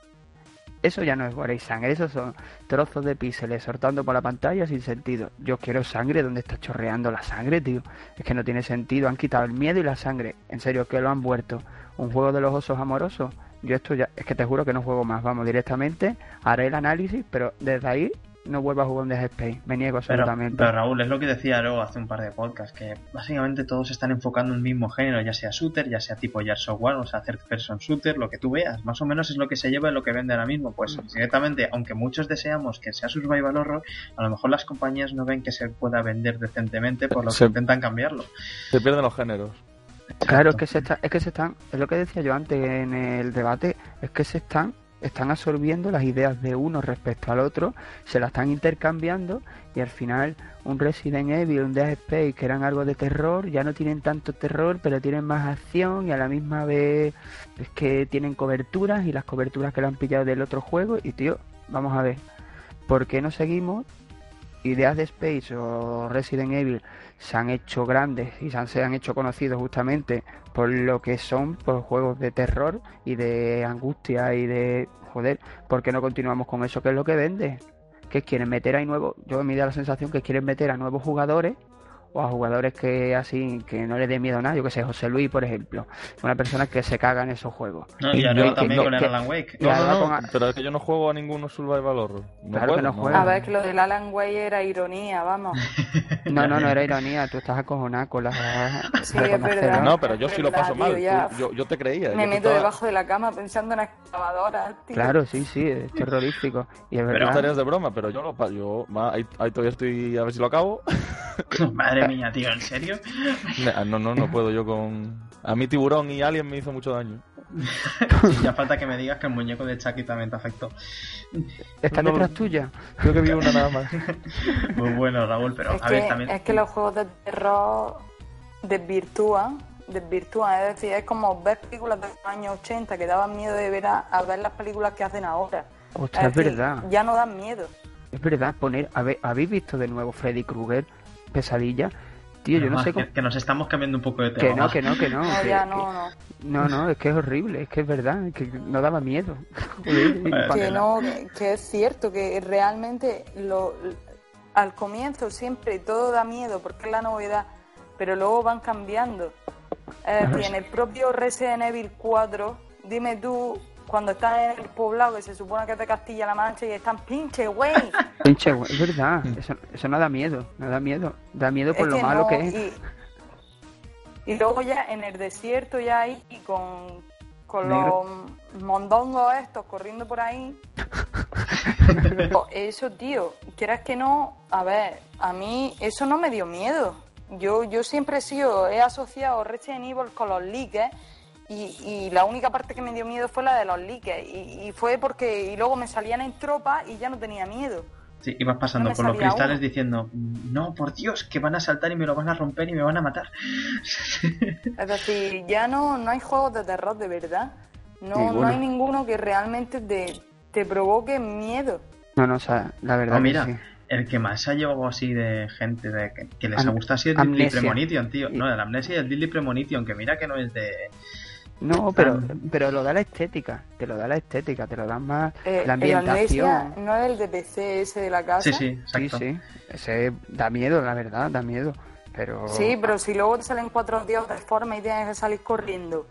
Eso ya no es gore y sangre, esos son trozos de píxeles soltando por la pantalla sin sentido. Yo quiero sangre, ¿dónde está chorreando la sangre, tío? Es que no tiene sentido, han quitado el miedo y la sangre. En serio, que lo han vuelto. Un juego de los osos amorosos. Yo esto ya, es que te juro que no juego más. Vamos, directamente haré el análisis, pero desde ahí no vuelvo a jugar un Dead Space. Me niego Pero, absolutamente. pero Raúl, es lo que decía Aro hace un par de podcasts, que básicamente todos se están enfocando en un mismo género, ya sea shooter, ya sea tipo Gears of War, o sea, third person shooter, lo que tú veas. Más o menos es lo que se lleva y lo que vende ahora mismo. Pues directamente, aunque muchos deseamos que sea survival horror, a lo mejor las compañías no ven que se pueda vender decentemente, por lo que Se- intentan cambiarlo. se pierden los géneros. Claro, es que se está, es que se están, es lo que decía yo antes en el debate, es que se están, están absorbiendo las ideas de uno respecto al otro, se las están intercambiando y al final un Resident Evil, un Dead Space que eran algo de terror, ya no tienen tanto terror, pero tienen más acción y a la misma vez es que tienen coberturas y las coberturas que le han pillado del otro juego y tío, vamos a ver, ¿por qué no seguimos y Dead Space o Resident Evil se han hecho grandes y se han, se han hecho conocidos justamente por lo que son por juegos de terror y de angustia y de joder, ¿por qué no continuamos con eso que es lo que vende? Que quieren meter ahí nuevos, yo me da la sensación que quieren meter a nuevos jugadores o a jugadores que así que no les dé miedo a nada, yo que sé, José Luis por ejemplo, una persona que se caga en esos juegos. No, y que- también que- con el que- Alan Wake. No, no, no, con pero es que yo no juego a ninguno survival horror. No Claro puedo, que no no. juega. A ver, que lo del Alan Way era ironía, vamos. No, no, no era ironía, tú estás acojonada con las Sí, es verdad. No, pero yo sí lo Verdad, paso tío, mal. ya. Tú- yo, yo te creía. Me meto estaba- debajo de la cama pensando en excavadoras, tío. Claro, sí, sí, es terrorífico. Y es Pero Pero verdad. estarías de broma, pero yo lo yo ma, ahí, ahí todavía estoy a ver si lo acabo. Madre mía, tío, ¿en serio? No, no, no puedo yo con. A mí tiburón y alien me hizo mucho daño. Ya falta que me digas que el muñeco de Chucky también te afectó. ¿Está No, detrás tuya? Creo que vi una nada más. Muy bueno, Raúl, pero Es a ver, que, también... es que los juegos de terror desvirtúan, desvirtúan, es decir, es como ver películas de los años 80 que daban miedo de ver a, a ver las películas que hacen ahora. Ostras, es decir, verdad. Ya no dan miedo. Es verdad, poner. a ver, ¿Habéis visto de nuevo Freddy Krueger? Pesadilla. Tío, yo no sé cómo. que, que nos estamos cambiando un poco de Que tema. no, que no, que no. No, que- ya que- no, no. No, no, es que es horrible, es que es verdad, que no daba miedo. Que no, que, es cierto, que realmente lo, al comienzo siempre todo da miedo porque es la novedad, pero luego van cambiando. Es decir, en el propio Resident Evil 4, dime tú, cuando estás en el poblado que se supone que es de Castilla-La Mancha y están pinche, güey. Pinche, güey, es verdad, eso, eso no da miedo, no da miedo. Da miedo por Es lo que malo no, que es. Y, y luego ya en el desierto, ya ahí y con, con Negro. los mondongos estos corriendo por ahí. O eso, tío, quieras que no, a ver, a mí eso no me dio miedo. Yo, yo siempre he sido, he asociado Resident Evil con los leaks y, y la única parte que me dio miedo fue la de los leaks y, y fue porque y luego me salían en tropa y ya no tenía miedo. Sí, ibas pasando No por los cristales uno. diciendo, no, por Dios, que van a saltar y me lo van a romper y me van a matar. Es decir, ya no, no hay juegos de terror de verdad. No, Ninguno. no hay ninguno que realmente te, te provoque miedo. No, no, o sea, la verdad que mira, sí. el que más ha llevado así de gente de que, que les ha gustado ha sido el Deadly. Premonition, tío. No, el Amnesia y el Deadly Premonition, que mira que no es de No, pero, pero lo da la estética, te lo da la estética, te lo da más Eh, la ambientación. No es el de PC ese de la casa. Sí, sí, Sí, exacto. sí, ese da miedo, la verdad, da miedo. Pero, Sí, pero si luego te salen cuatro tíos de forma y tienes que salir corriendo.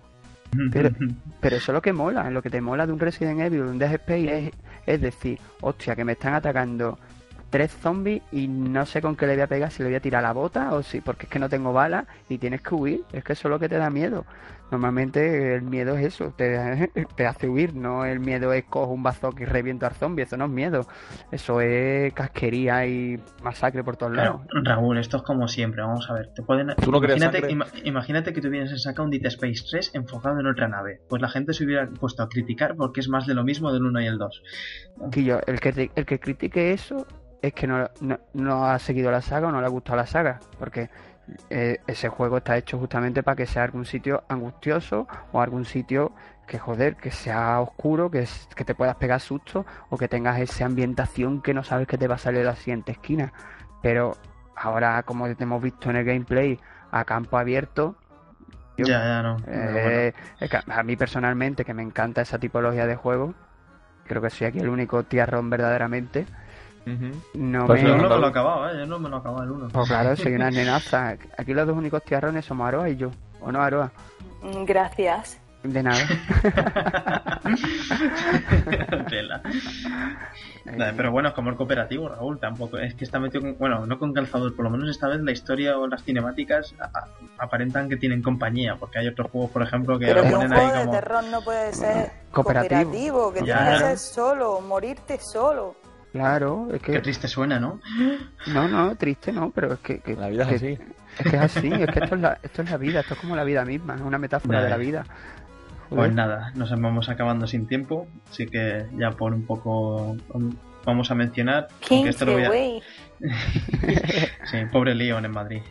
pero, pero eso es lo que mola, lo que te mola de un Resident Evil, de un Dead Space, es, es decir, hostia, que me están atacando tres zombies y no sé con qué le voy a pegar, si le voy a tirar la bota o si, porque es que no tengo balas y tienes que huir, es que eso es lo que te da miedo. Normalmente el miedo es eso, te, te hace huir, no el miedo es cojo un bazooka y reviento al zombie, eso no es miedo, eso es casquería y masacre por todos lados. Pero, Raúl, esto es como siempre, vamos a ver. Te pueden... ¿Tú no imagínate, ima- imagínate que tú vienes a sacar un Dead Space 3 enfocado en otra nave. Pues la gente se hubiera puesto a criticar porque es más de lo mismo del 1 y el 2. Quillo, el que, te- el que critique eso es que no, no, no ha seguido la saga o no le ha gustado la saga, porque eh, ese juego está hecho justamente para que sea algún sitio angustioso o algún sitio que joder, que sea oscuro, que, es- que te puedas pegar susto o que tengas esa ambientación que no sabes que te va a salir de la siguiente esquina. Pero ahora, como te hemos visto en el gameplay, a campo abierto, Yo- Ya, ya, no. Pero bueno. eh, a mí personalmente, que me encanta esa tipología de juego, creo que soy aquí el único tiarrón verdaderamente. No Pues me... Yo no me lo he acabado, ¿eh? Yo no me lo he acabado el 1. Pues claro, soy una nenaza. Aquí los dos únicos tiarrones somos Aroa y yo. ¿O no, Aroa? Mm, Gracias. De nada. Tela. Nada, pero bueno, es como el cooperativo, Raúl, tampoco. Es que está metido con. Bueno, no con calzador, por lo menos esta vez la historia o las cinemáticas aparentan que tienen compañía, porque hay otros juegos, por ejemplo, que Pero lo un ponen ahí de como. terror no puede ser Cooperativo. cooperativo, que Ya. tiene que ser solo, morirte solo. Claro, es Qué que... triste suena, ¿no? No, no, triste no, pero es que... que- La vida es que- así. Es que es así, es que esto es, la, esto es la vida, esto es como la vida misma, es una metáfora de la vida. Pues nada, nos vamos acabando sin tiempo, así que ya por un poco vamos a mencionar. aunque esto lo voy a-. Sí, pobre Leon en Madrid.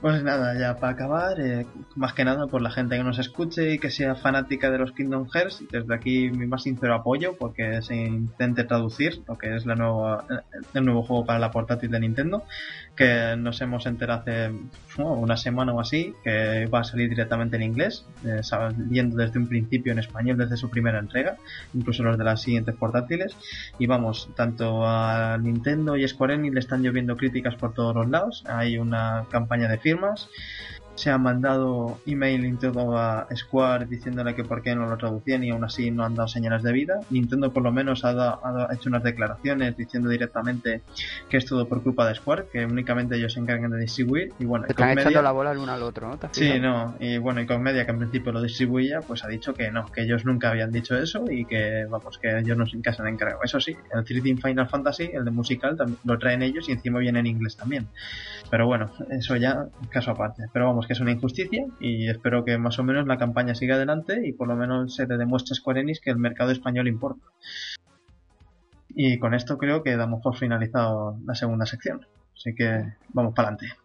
Pues nada, ya para acabar, eh, más que nada por la gente que nos escuche y que sea fanática de los Kingdom Hearts, desde aquí mi más sincero apoyo porque se intente traducir lo que es la nueva, el nuevo juego para la portátil de Nintendo, que nos hemos enterado hace una semana o así, que va a salir directamente en inglés, eh, saliendo desde un principio en español desde su primera entrega, incluso los de las siguientes portátiles. Y vamos, tanto a Nintendo y Square Enix le están lloviendo críticas por todos los lados. Hay una campaña de firmas. Se ha mandado email todo a Square diciéndole que por qué no lo traducían y aún así no han dado señales de vida. Nintendo por lo menos ha, da- ha hecho unas declaraciones diciendo directamente que es todo por culpa de Square, que únicamente ellos se encargan de distribuir. Y bueno, están Media- echando la bola el uno al otro, ¿no? ¿Te has Sí, no, y bueno, y con Media, que en principio lo distribuía, pues ha dicho que no, que ellos nunca habían dicho eso y que, vamos, que ellos no se en encargado. Eso sí, el 3D Final Fantasy, el de musical, también lo traen ellos y encima viene en inglés también. Pero bueno, eso ya, caso aparte. Pero vamos, que es una injusticia y espero que más o menos la campaña siga adelante y por lo menos se le demuestre a Square Enix que el mercado español importa. Y con esto creo que damos por finalizado la segunda sección. Así que vamos para adelante.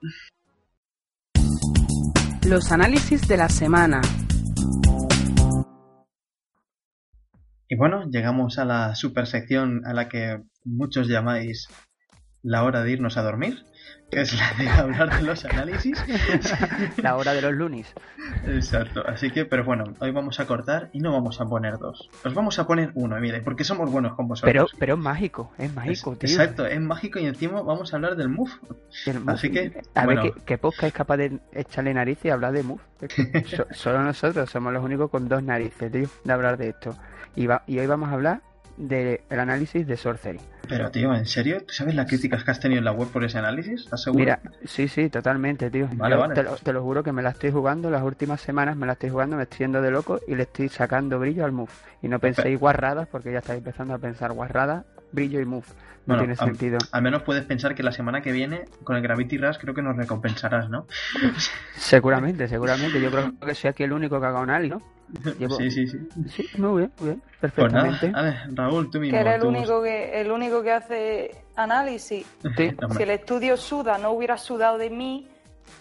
Los análisis de la semana. Y bueno, llegamos a la super sección a la que muchos llamáis la hora de irnos a dormir, que es la de hablar de los análisis. La hora de los lunis. Exacto, así que, pero bueno, hoy vamos a cortar y no vamos a poner dos. Os vamos a poner uno, mire, porque somos buenos con vosotros. Pero, pero es mágico, es mágico, Es- tío. Exacto, es mágico y encima vamos a hablar del. El Así que, A bueno. ver, ¿qué, qué podcast es capaz de echarle narices y hablar de so- solo nosotros somos los únicos con dos narices, tío, de hablar de esto. Y, va- y hoy vamos a hablar del análisis de Sorcery. Pero tío, ¿en serio? ¿Tú sabes las críticas que has tenido en la web por ese análisis? ¿Estás seguro? Mira, sí, sí, totalmente, tío. Vale, Yo vale. Te, lo, te lo juro que me la estoy jugando las últimas semanas, me la estoy jugando, me estoy yendo de loco y le estoy sacando brillo al Move. Y no penséis guarradas, porque ya estáis empezando a pensar guarradas, brillo y Move. No Bueno, tiene sentido. Al menos puedes pensar que la semana que viene, con el Gravity Rush, creo que nos recompensarás, ¿no? Seguramente, seguramente. Yo creo que soy aquí el único que haga un ali, ¿no? Llevo- Sí, sí, sí. Sí, muy bien, muy bien, Pues nada, perfectamente. a ver, Raúl, tú mismo. Que eres el único que, el único que hace análisis. Sí, Si el estudio suda, no hubiera sudado de mí,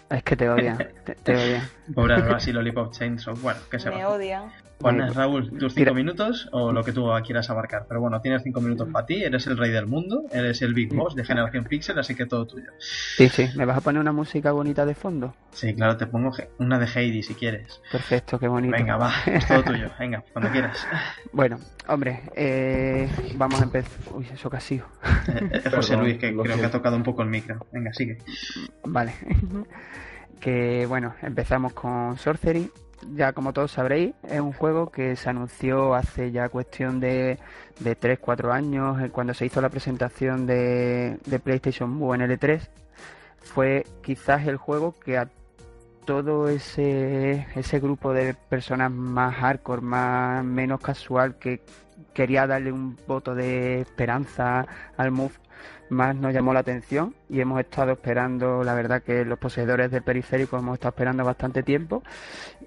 es que te odian, te, te odian. Pobre Rush y Lollipop Chainsaw. Bueno, que se me va. odian. Pones, Raúl, tus cinco minutos o lo que tú quieras abarcar. Pero bueno, tienes cinco minutos para ti, eres el rey del mundo, eres el Big Boss de Generación Pixel, así que todo tuyo. Sí, sí. ¿Me vas a poner una música bonita de fondo? Sí, claro, te pongo una de Heidi si quieres. Perfecto, qué bonito. Venga, va, es todo tuyo. Venga, cuando quieras. Bueno, hombre, eh, vamos a empezar. Uy, eso casi. Eh, eh, José Luis, que creo que ha tocado un poco el micro. Venga, sigue. Vale. que bueno, empezamos con Sorcery ya como todos sabréis, es un juego que se anunció hace ya cuestión de, de 3-4 años, eh, cuando se hizo la presentación de, de PlayStation Move en L3. Fue quizás el juego que a todo ese, ese grupo de personas más hardcore, más menos casual, que quería darle un voto de esperanza al Move, más nos llamó la atención y hemos estado esperando, la verdad que los poseedores del periférico hemos estado esperando bastante tiempo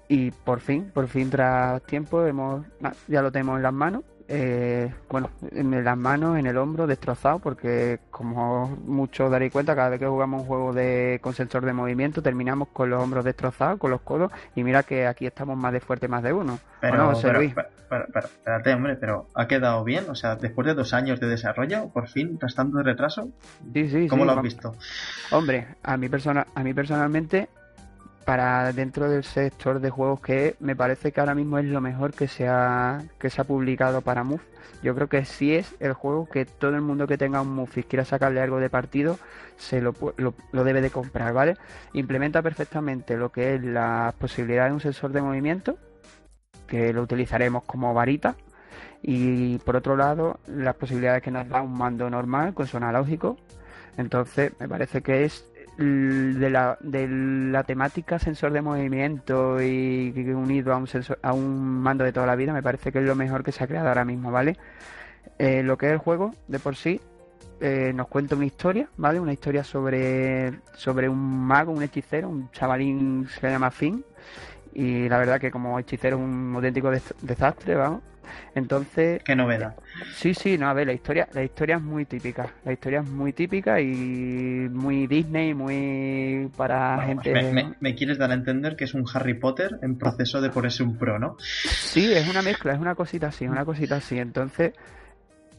y por fin, por fin tras tiempo hemos ya lo tenemos en las manos eh, bueno, en las manos, en el hombro, destrozado, porque como muchos daréis cuenta, cada vez que jugamos un juego de con sensor de movimiento, terminamos con los hombros destrozados, con los codos, y mira que aquí estamos más de fuerte, más de uno. Pero, espérate, hombre, pero ¿ha quedado bien? O sea, después de dos años de desarrollo, por fin, restando de retraso, sí, sí, ¿cómo lo has visto? Hombre, a mí, persona, a mí personalmente para dentro del sector de juegos que me parece que ahora mismo es lo mejor que se ha, que se ha publicado para Move. Yo creo que sí es el juego que todo el mundo que tenga un Move y quiera sacarle algo de partido se lo, lo, debe de comprar, ¿vale? Implementa perfectamente lo que es la posibilidad de un sensor de movimiento, que lo utilizaremos como varita, y por otro lado las posibilidades que nos da un mando normal con su analógico. Entonces me parece que es de la, de la temática sensor de movimiento y unido a un, sensor, a un mando de toda la vida, me parece que es lo mejor que se ha creado ahora mismo, ¿vale? Eh, lo que es el juego, de por sí, eh, nos cuenta una historia, ¿vale? Una historia sobre, sobre un mago, un hechicero, un chavalín se llama Finn. Y la verdad que como hechicero es un auténtico desastre, vamos. Entonces. Qué novedad. Sí, sí, no, a ver, la historia, la historia es muy típica. La historia es muy típica y muy Disney, muy para gente. Me, quieres dar a entender que es un Harry Potter en proceso de ponerse un pro, ¿no? Sí, es una mezcla, es una cosita así, una cosita así. Entonces,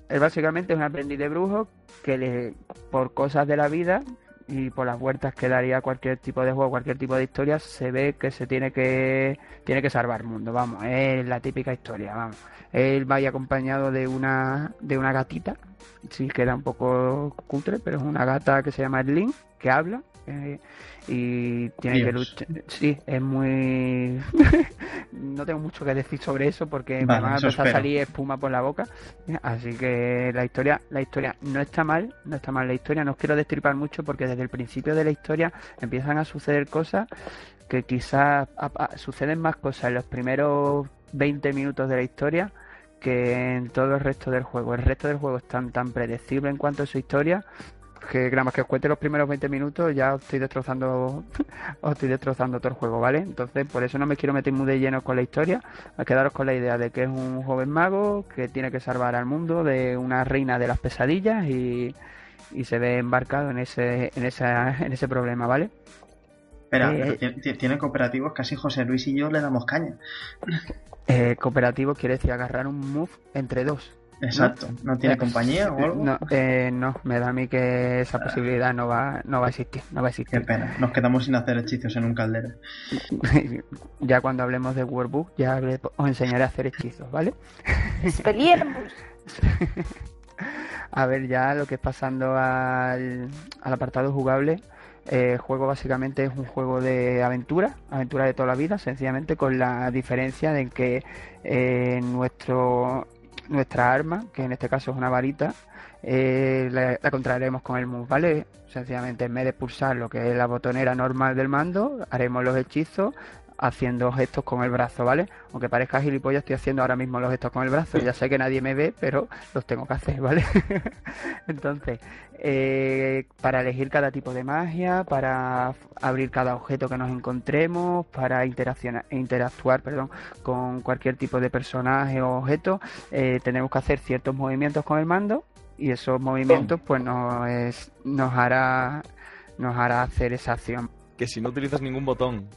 él básicamente es un aprendiz de brujo que le, por cosas de la vida y por las vueltas que daría cualquier tipo de juego, cualquier tipo de historia, se ve que se tiene que tiene que salvar el mundo, vamos, es la típica historia, vamos. Él va acompañado de una de una gatita, sí queda un poco cutre, pero es una gata que se llama Link, que habla eh, y tiene que luchar. Sí, es muy. no tengo mucho que decir sobre eso porque me va a empezar a salir espuma por la boca. Así que la historia, la historia no está mal, no está mal la historia. No os quiero destripar mucho porque desde el principio de la historia empiezan a suceder cosas que quizás suceden más cosas en los primeros 20 minutos de la historia que en todo el resto del juego. El resto del juego es tan, tan predecible en cuanto a su historia que nada más que os cuente los primeros 20 minutos ya os estoy destrozando os estoy destrozando todo el juego, ¿vale? Entonces por eso no me quiero meter muy de lleno con la historia, a quedaros con la idea de que es un joven mago que tiene que salvar al mundo de una reina de las pesadillas y, y se ve embarcado en ese, en, esa, en ese problema, ¿vale? Espera, eh, tiene cooperativos, casi José Luis y yo le damos caña. Eh, cooperativo quiere decir agarrar un move entre dos. Exacto. ¿No, tiene compañía o algo? No, eh, no, me da a mí que esa posibilidad no va, no va a existir. No va a existir. Qué pena. Nos quedamos sin hacer hechizos en un caldero. ya cuando hablemos de Workbook, ya os enseñaré a hacer hechizos, ¿vale? a ver, ya lo que es pasando al, al apartado jugable. Eh, el juego básicamente es un juego de aventura, aventura de toda la vida, sencillamente con la diferencia de que eh, nuestro nuestra arma, que en este caso es una varita, eh, la, la, contraeremos con el mus, ¿vale? Sencillamente en vez de pulsar lo que es la botonera normal del mando, haremos los hechizos haciendo gestos con el brazo, ¿vale? Aunque parezca gilipollas, estoy haciendo ahora mismo los gestos con el brazo. Ya sé que nadie me ve, pero los tengo que hacer, ¿vale? Entonces, eh, para elegir cada tipo de magia, para abrir cada objeto que nos encontremos, para interactuar perdón, con cualquier tipo de personaje o objeto, eh, tenemos que hacer ciertos movimientos con el mando y esos movimientos pues nos, nos hará nos hará hacer esa acción. Que si no utilizas ningún botón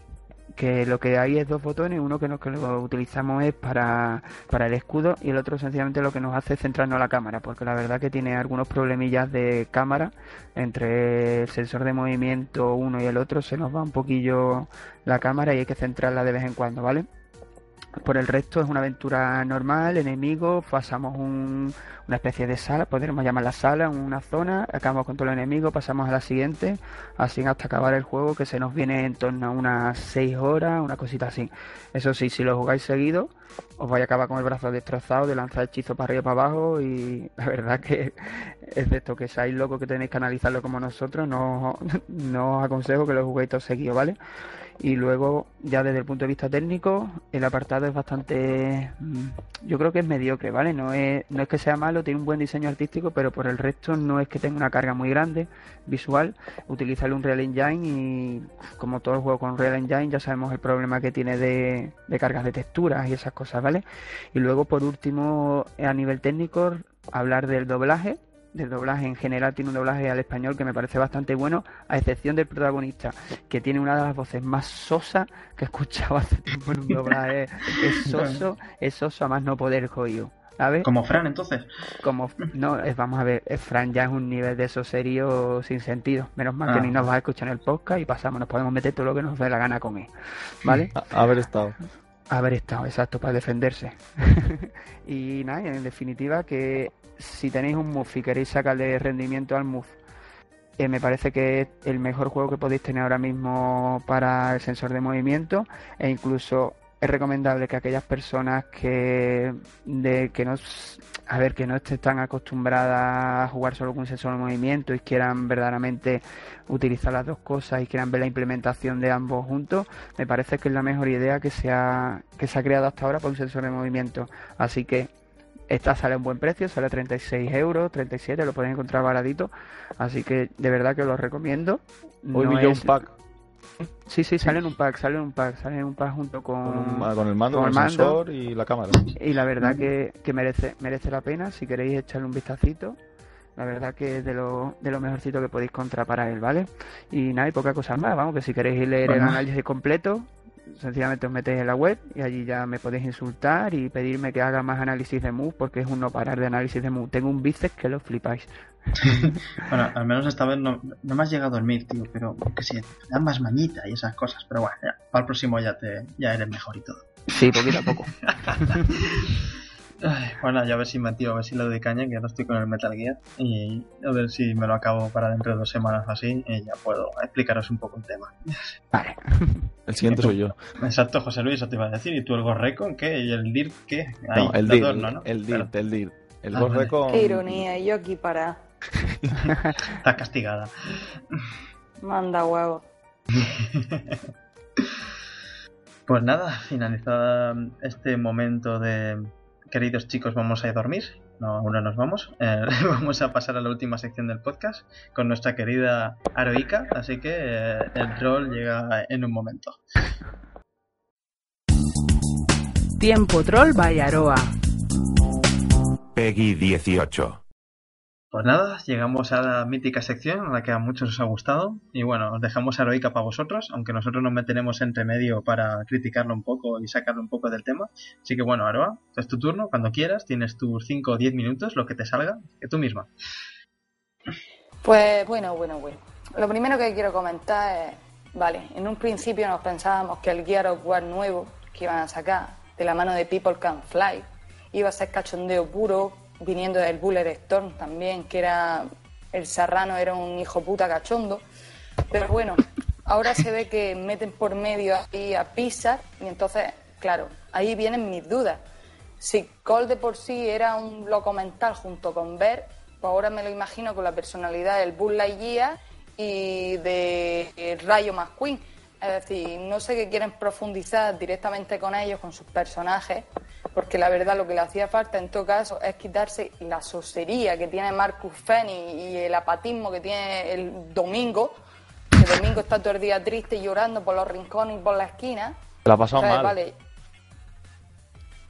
que lo que hay es dos botones, uno que, lo que lo utilizamos es para, para el escudo y el otro sencillamente lo que nos hace es centrarnos la cámara, porque la verdad que tiene algunos problemillas de cámara entre el sensor de movimiento uno y el otro, se nos va un poquillo la cámara y hay que centrarla de vez en cuando, ¿vale? Por el resto es una aventura normal, enemigos, pasamos un, una especie de sala, podríamos llamar la sala, una zona, acabamos con todos los enemigos, pasamos a la siguiente, así hasta acabar el juego que se nos viene en torno a unas 6 horas, una cosita así. Eso sí, si lo jugáis seguido, os vais a acabar con el brazo destrozado de lanzar hechizos para arriba y para abajo y la verdad que es esto que seáis locos que tenéis que analizarlo como nosotros, no, no os aconsejo que lo juguéis todo seguido, ¿vale? Y luego, ya desde el punto de vista técnico, el apartado es bastante. Mm, yo creo que es mediocre, ¿vale? No es, no es que sea malo, tiene un buen diseño artístico, pero por el resto no es que tenga una carga muy grande visual. Utiliza el Unreal Engine y, como todo el juego con Unreal Engine, ya sabemos el problema que tiene de, de cargas de texturas y esas cosas, ¿vale? Y luego, por último, a nivel técnico, hablar del doblaje del doblaje en general tiene un doblaje al español que me parece bastante bueno, a excepción del protagonista, que tiene una de las voces más sosas que he escuchado hace tiempo en un doblaje. es soso, es soso a más no poder jodido. ¿sabes? Como Fran, entonces. Como, no, es, vamos a ver, Fran ya es un nivel de eso serio sin sentido. Menos mal que Ah. ni nos va a escuchar en el podcast y pasamos, nos podemos meter todo lo que nos dé la gana con él. ¿Vale? A- haber estado. Haber estado, exacto, para defenderse. y nada, en definitiva, que si tenéis un MUF y queréis sacarle rendimiento al MUF, eh, me parece que es el mejor juego que podéis tener ahora mismo para el sensor de movimiento e incluso es recomendable que aquellas personas que de que no a ver que no estén tan acostumbradas a jugar solo con un sensor de movimiento y quieran verdaderamente utilizar las dos cosas y quieran ver la implementación de ambos juntos me parece que es la mejor idea que se ha, que se ha creado hasta ahora para un sensor de movimiento. Así que esta sale a un buen precio, sale a 36 euros, 37, lo podéis encontrar baratito. Así que de verdad que lo recomiendo. Hoy No vi yo es- un pack Sí, sí, sale en un pack, sale en un pack, sale en un pack junto con... con, un- con el mando, con el mando. sensor y la cámara. Y la verdad que, que merece, merece la pena si queréis echarle un vistacito. La verdad que es de lo, de lo mejorcito que podéis encontrar para él, ¿vale? Y nada, y poca cosa más, vamos, que si queréis leer el análisis completo, sencillamente os metéis en la web y allí ya me podéis insultar y pedirme que haga más análisis de MOVE porque es un no parar de análisis de MOVE. Tengo un bíceps que lo flipáis. Bueno, al menos esta vez no, no me has llegado a dormir, tío, pero que te dan más mañita y esas cosas. Pero bueno, ya, para el próximo ya, te, ya eres mejor y todo. Sí, poquito a poco. Ay, bueno, ya a ver si me tío, a ver si le doy caña, que ahora estoy con el Metal Gear. Y a ver si me lo acabo para dentro de dos semanas o así. Y ya puedo explicaros un poco el tema. Vale. El siguiente soy yo. Exacto, José Luis, eso te iba a decir. ¿Y tú el Gorreco qué? ¿Y el DIR qué? Ahí, No, el los DIR, dos, ¿no? ¿no? el DIR, Claro, el DIR. El Ah, Qué ironía, y yo aquí para. Estás castigada. Manda huevo. Pues nada, finalizada este momento de queridos chicos, vamos a ir a dormir. No, aún no nos vamos. Eh, vamos a pasar a la última sección del podcast con nuestra querida Aroica. Así que eh, el troll llega en un momento. Tiempo Troll by Aroa. Peggy 18. Pues nada, llegamos a la mítica sección a la que a muchos os ha gustado. Y bueno, os dejamos Aroica para vosotros, aunque nosotros nos meteremos entre medio para criticarlo un poco y sacarlo un poco del tema. Así que bueno, Aroa, es tu turno, cuando quieras, tienes tus 5 o 10 minutos, lo que te salga, que tú misma. Pues bueno, bueno, bueno. Lo primero que quiero comentar es, vale, en un principio nos pensábamos que el Gear of War nuevo que iban a sacar de la mano de People Can Fly iba a ser cachondeo puro, viniendo del Bullet Storm también, que era el Serrano era un hijo puta cachondo. Pero bueno, ahora se ve que meten por medio ahí a Pixar y entonces, claro, ahí vienen mis dudas. Si Cole de por sí era un loco mental junto con Ver, pues ahora me lo imagino con la personalidad del Buzz Lightyear y de eh, Rayo McQueen. Es decir, no sé qué quieren profundizar directamente con ellos, con sus personajes, porque la verdad lo que le hacía falta en todo caso es quitarse la sosería que tiene Marcus Fenix y el apatismo que tiene el Domingo, que Domingo está todo el día triste y llorando por los rincones y por la esquina. La ha pasado mal. Vale.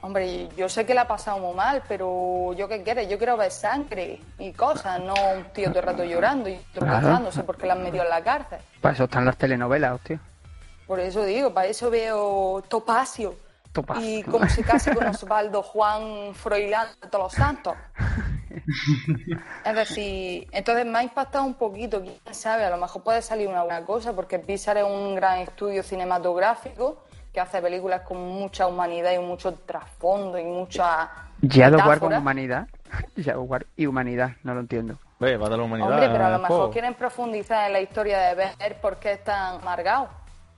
Hombre, yo sé que la ha pasado muy mal, pero yo qué quieres, yo quiero ver sangre y cosas, no un tío todo el rato llorando y tropezándose porque la han metido en la cárcel. Para eso están las telenovelas, hostia. Por eso digo, para eso veo Topacio. Topacio. Y cómo se casa con Osvaldo Juan Froilán de todos los santos. es decir, entonces me ha impactado un poquito, quién sabe, a lo mejor puede salir una buena cosa, porque Pixar es un gran estudio cinematográfico que hace películas con mucha humanidad y mucho trasfondo y mucha. ¿Ya lo con humanidad? Jaguar y humanidad, no lo entiendo. Ve, va de la humanidad. Hombre, pero a lo el mejor quieren profundizar en la historia de ver por qué es tan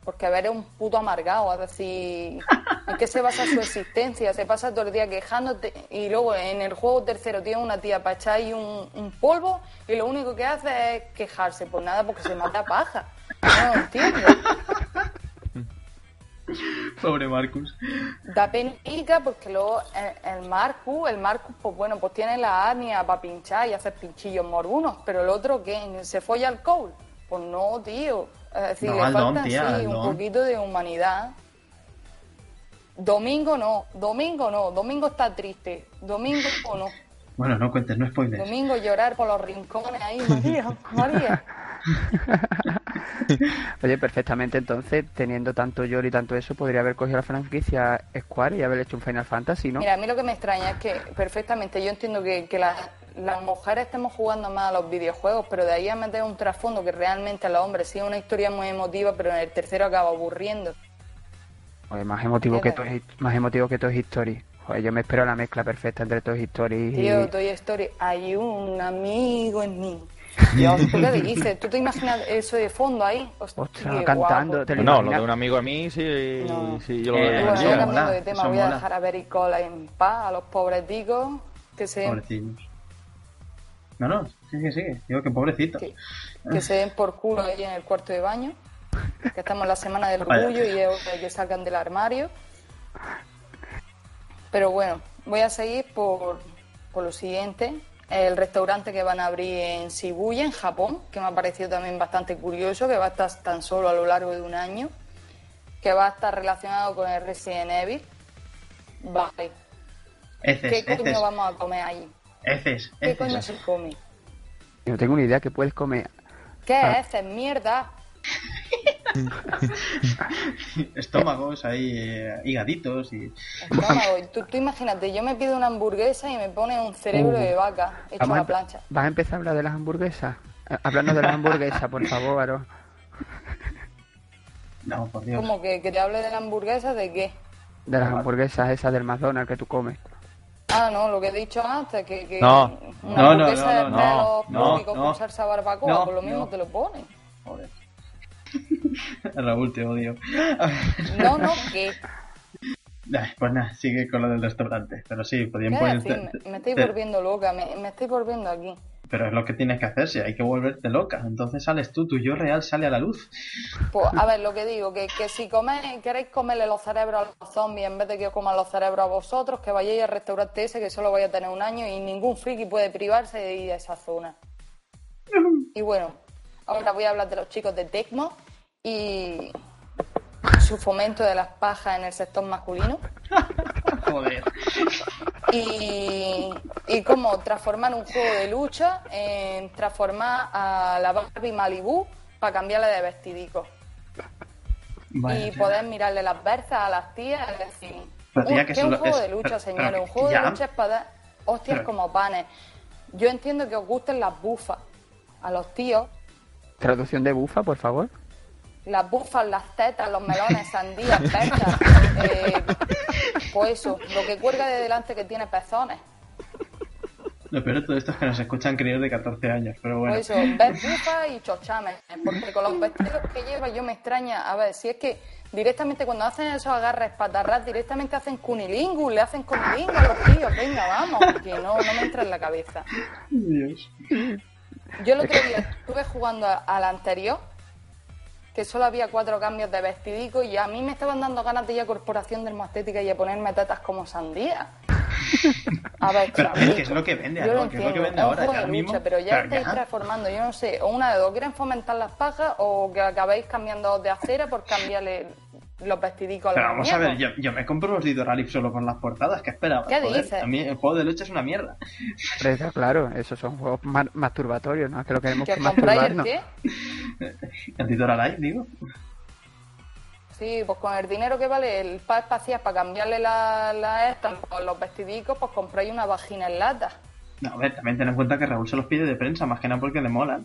Porque ver es un puto amargado, es decir, ¿en qué se basa su existencia? Se pasa todo el día quejándote y luego en el juego tercero tiene una tía para echar ahí un, un polvo y lo único que hace es quejarse por nada porque se mata paja. No lo entiendo. Pobre Marcus. Da penica porque luego el, el Marcus, el Marcus, pues bueno, pues tiene la hernia para pinchar y hacer pinchillos morunos, pero el otro que se folla al Cole, pues no, tío. Es decir, No, le Don, falta tía, sí, un poquito de humanidad. Domingo no, domingo no, domingo está triste, domingo o no, Bueno, no cuentes, no spoilers. domingo llorar por los rincones ahí, María, María. Oye, perfectamente, entonces, teniendo tanto Yori y tanto eso, podría haber cogido la franquicia Square y haber hecho un Final Fantasy, ¿no? Mira, a mí lo que me extraña es que perfectamente yo entiendo que, que las, las mujeres estemos jugando más a los videojuegos, pero de ahí a meter un trasfondo que realmente a los hombres sí es una historia muy emotiva, pero en el tercero acaba aburriendo. Joder, más emotivo que. Toy, más emotivo que Toy Story. Joder, yo me espero la mezcla perfecta entre Toy Story y... Tío, Toy Story, hay un amigo en mí. Dios, ¿tú qué dices? ¿Tú te imaginas eso de fondo ahí? Hostia, Ostras, cantando, te lo No, lo de un amigo a mí, sí, No. sí yo lo Eh, bueno, mola, cambiando de tema, voy a mola. dejar a Vericola en paz, a los pobres ticos, que se, Pobrecillos. No, no, sigue, sigue. Digo que pobrecito. que, que se den por culo ahí en el cuarto de baño, que estamos en la semana del orgullo y de que salgan del armario. Pero bueno, voy a seguir por, por lo siguiente. El restaurante que van a abrir en Shibuya, en Japón, que me ha parecido también bastante curioso, que va a estar tan solo a lo largo de un año, que va a estar relacionado con el Resident Evil. Vale, ¿qué coño vamos a comer allí? ¿Qué coño se come? No tengo ni idea que puedes comer. ¿Qué Ah. es? Es mierda. Estómagos ahí, eh, higaditos y... Estómago. Y Tú, tú imagínate, yo me pido una hamburguesa y me pone un cerebro Uh. de vaca hecho a la plancha. ¿Vas a empezar a hablar de las hamburguesas? Eh, Hablando de las hamburguesas, por favor, Aro. No, por Dios. Como que, que te hable de la hamburguesa, ¿de qué? De las hamburguesas esas del McDonald's que tú comes. Ah, no, lo que he dicho antes, que, que No. una No, no, hamburguesa no, de no, no, públicos no. con salsa barbacoa, No, por lo mismo no. te lo ponen. Raúl, te odio. No, no, ¿qué? Nah, Pues nada, sigue con lo del restaurante. Pero sí, podían ¿Qué poner... Me, me estoy te- volviendo loca, me, me estoy volviendo aquí. Pero es lo que tienes que hacer, si hay que volverte loca. Entonces sales tú, tu yo real sale a la luz. Pues, a ver, lo que digo, que, que si coméis, queréis comerle los cerebros a los zombies en vez de que os coman los cerebros a vosotros, que vayáis al restaurante ese que solo vais a tener un año y ningún friki puede privarse de ir a esa zona. Y bueno, ahora voy a hablar de los chicos de Tecmo y su fomento de las pajas en el sector masculino Joder. y, y cómo transformar un juego de lucha en transformar a la Barbie Malibu para cambiarle de vestidico. Vaya y poder mirarle las berzas a las tías, es decir, tía, que es un juego es- de lucha, señores, un juego ya. de lucha es para dar hostias Pero- como panes. Yo entiendo que os gusten las bufas a los tíos, Traducción de bufa, por favor. Las bufas, las tetas, los melones, sandías, berzas, eh, pues eso, lo que cuelga de delante que tiene pezones. Lo peor de todo esto es que nos escuchan críos de 14 años, pero bueno. Pues eso, ver bufas y chochames, porque con los vestidos que lleva yo me extraña, a ver, si es que directamente cuando hacen esos agarres patarras, directamente hacen cunilingus, le hacen cunilingus a los tíos, venga, vamos, que no, no me entra en la cabeza. Dios. Yo el otro día estuve jugando a- al anterior, que solo había cuatro cambios de vestidico y a mí me estaban dando ganas de ir a Corporación Dermostética y a ponerme tetas como sandía. A ver, Pero a ver, chavalico, ¿qué es lo que vende Yo lo ahora? Pero ya Pero estáis ya. transformando, yo no sé, o una de dos, quieren fomentar las pajas o que acabéis cambiando de acera por cambiarle los vestidicos a Pero vamos a ver, yo, yo me compro los Dito Rally solo con las portadas, ¿qué esperaba? ¿Qué Joder, dices? A mí el juego de lucha es una mierda. Pero está claro, esos son juegos ma- masturbatorios, ¿no? Es que lo queremos ¿Que masturbarnos. qué? El Dito Rally, digo. Sí, pues con el dinero que vale el par espacial para cambiarle la, la esta por los vestidicos, pues compráis una vagina en lata. No, a ver, también ten en cuenta que Raúl se los pide de prensa, más que nada porque le molan.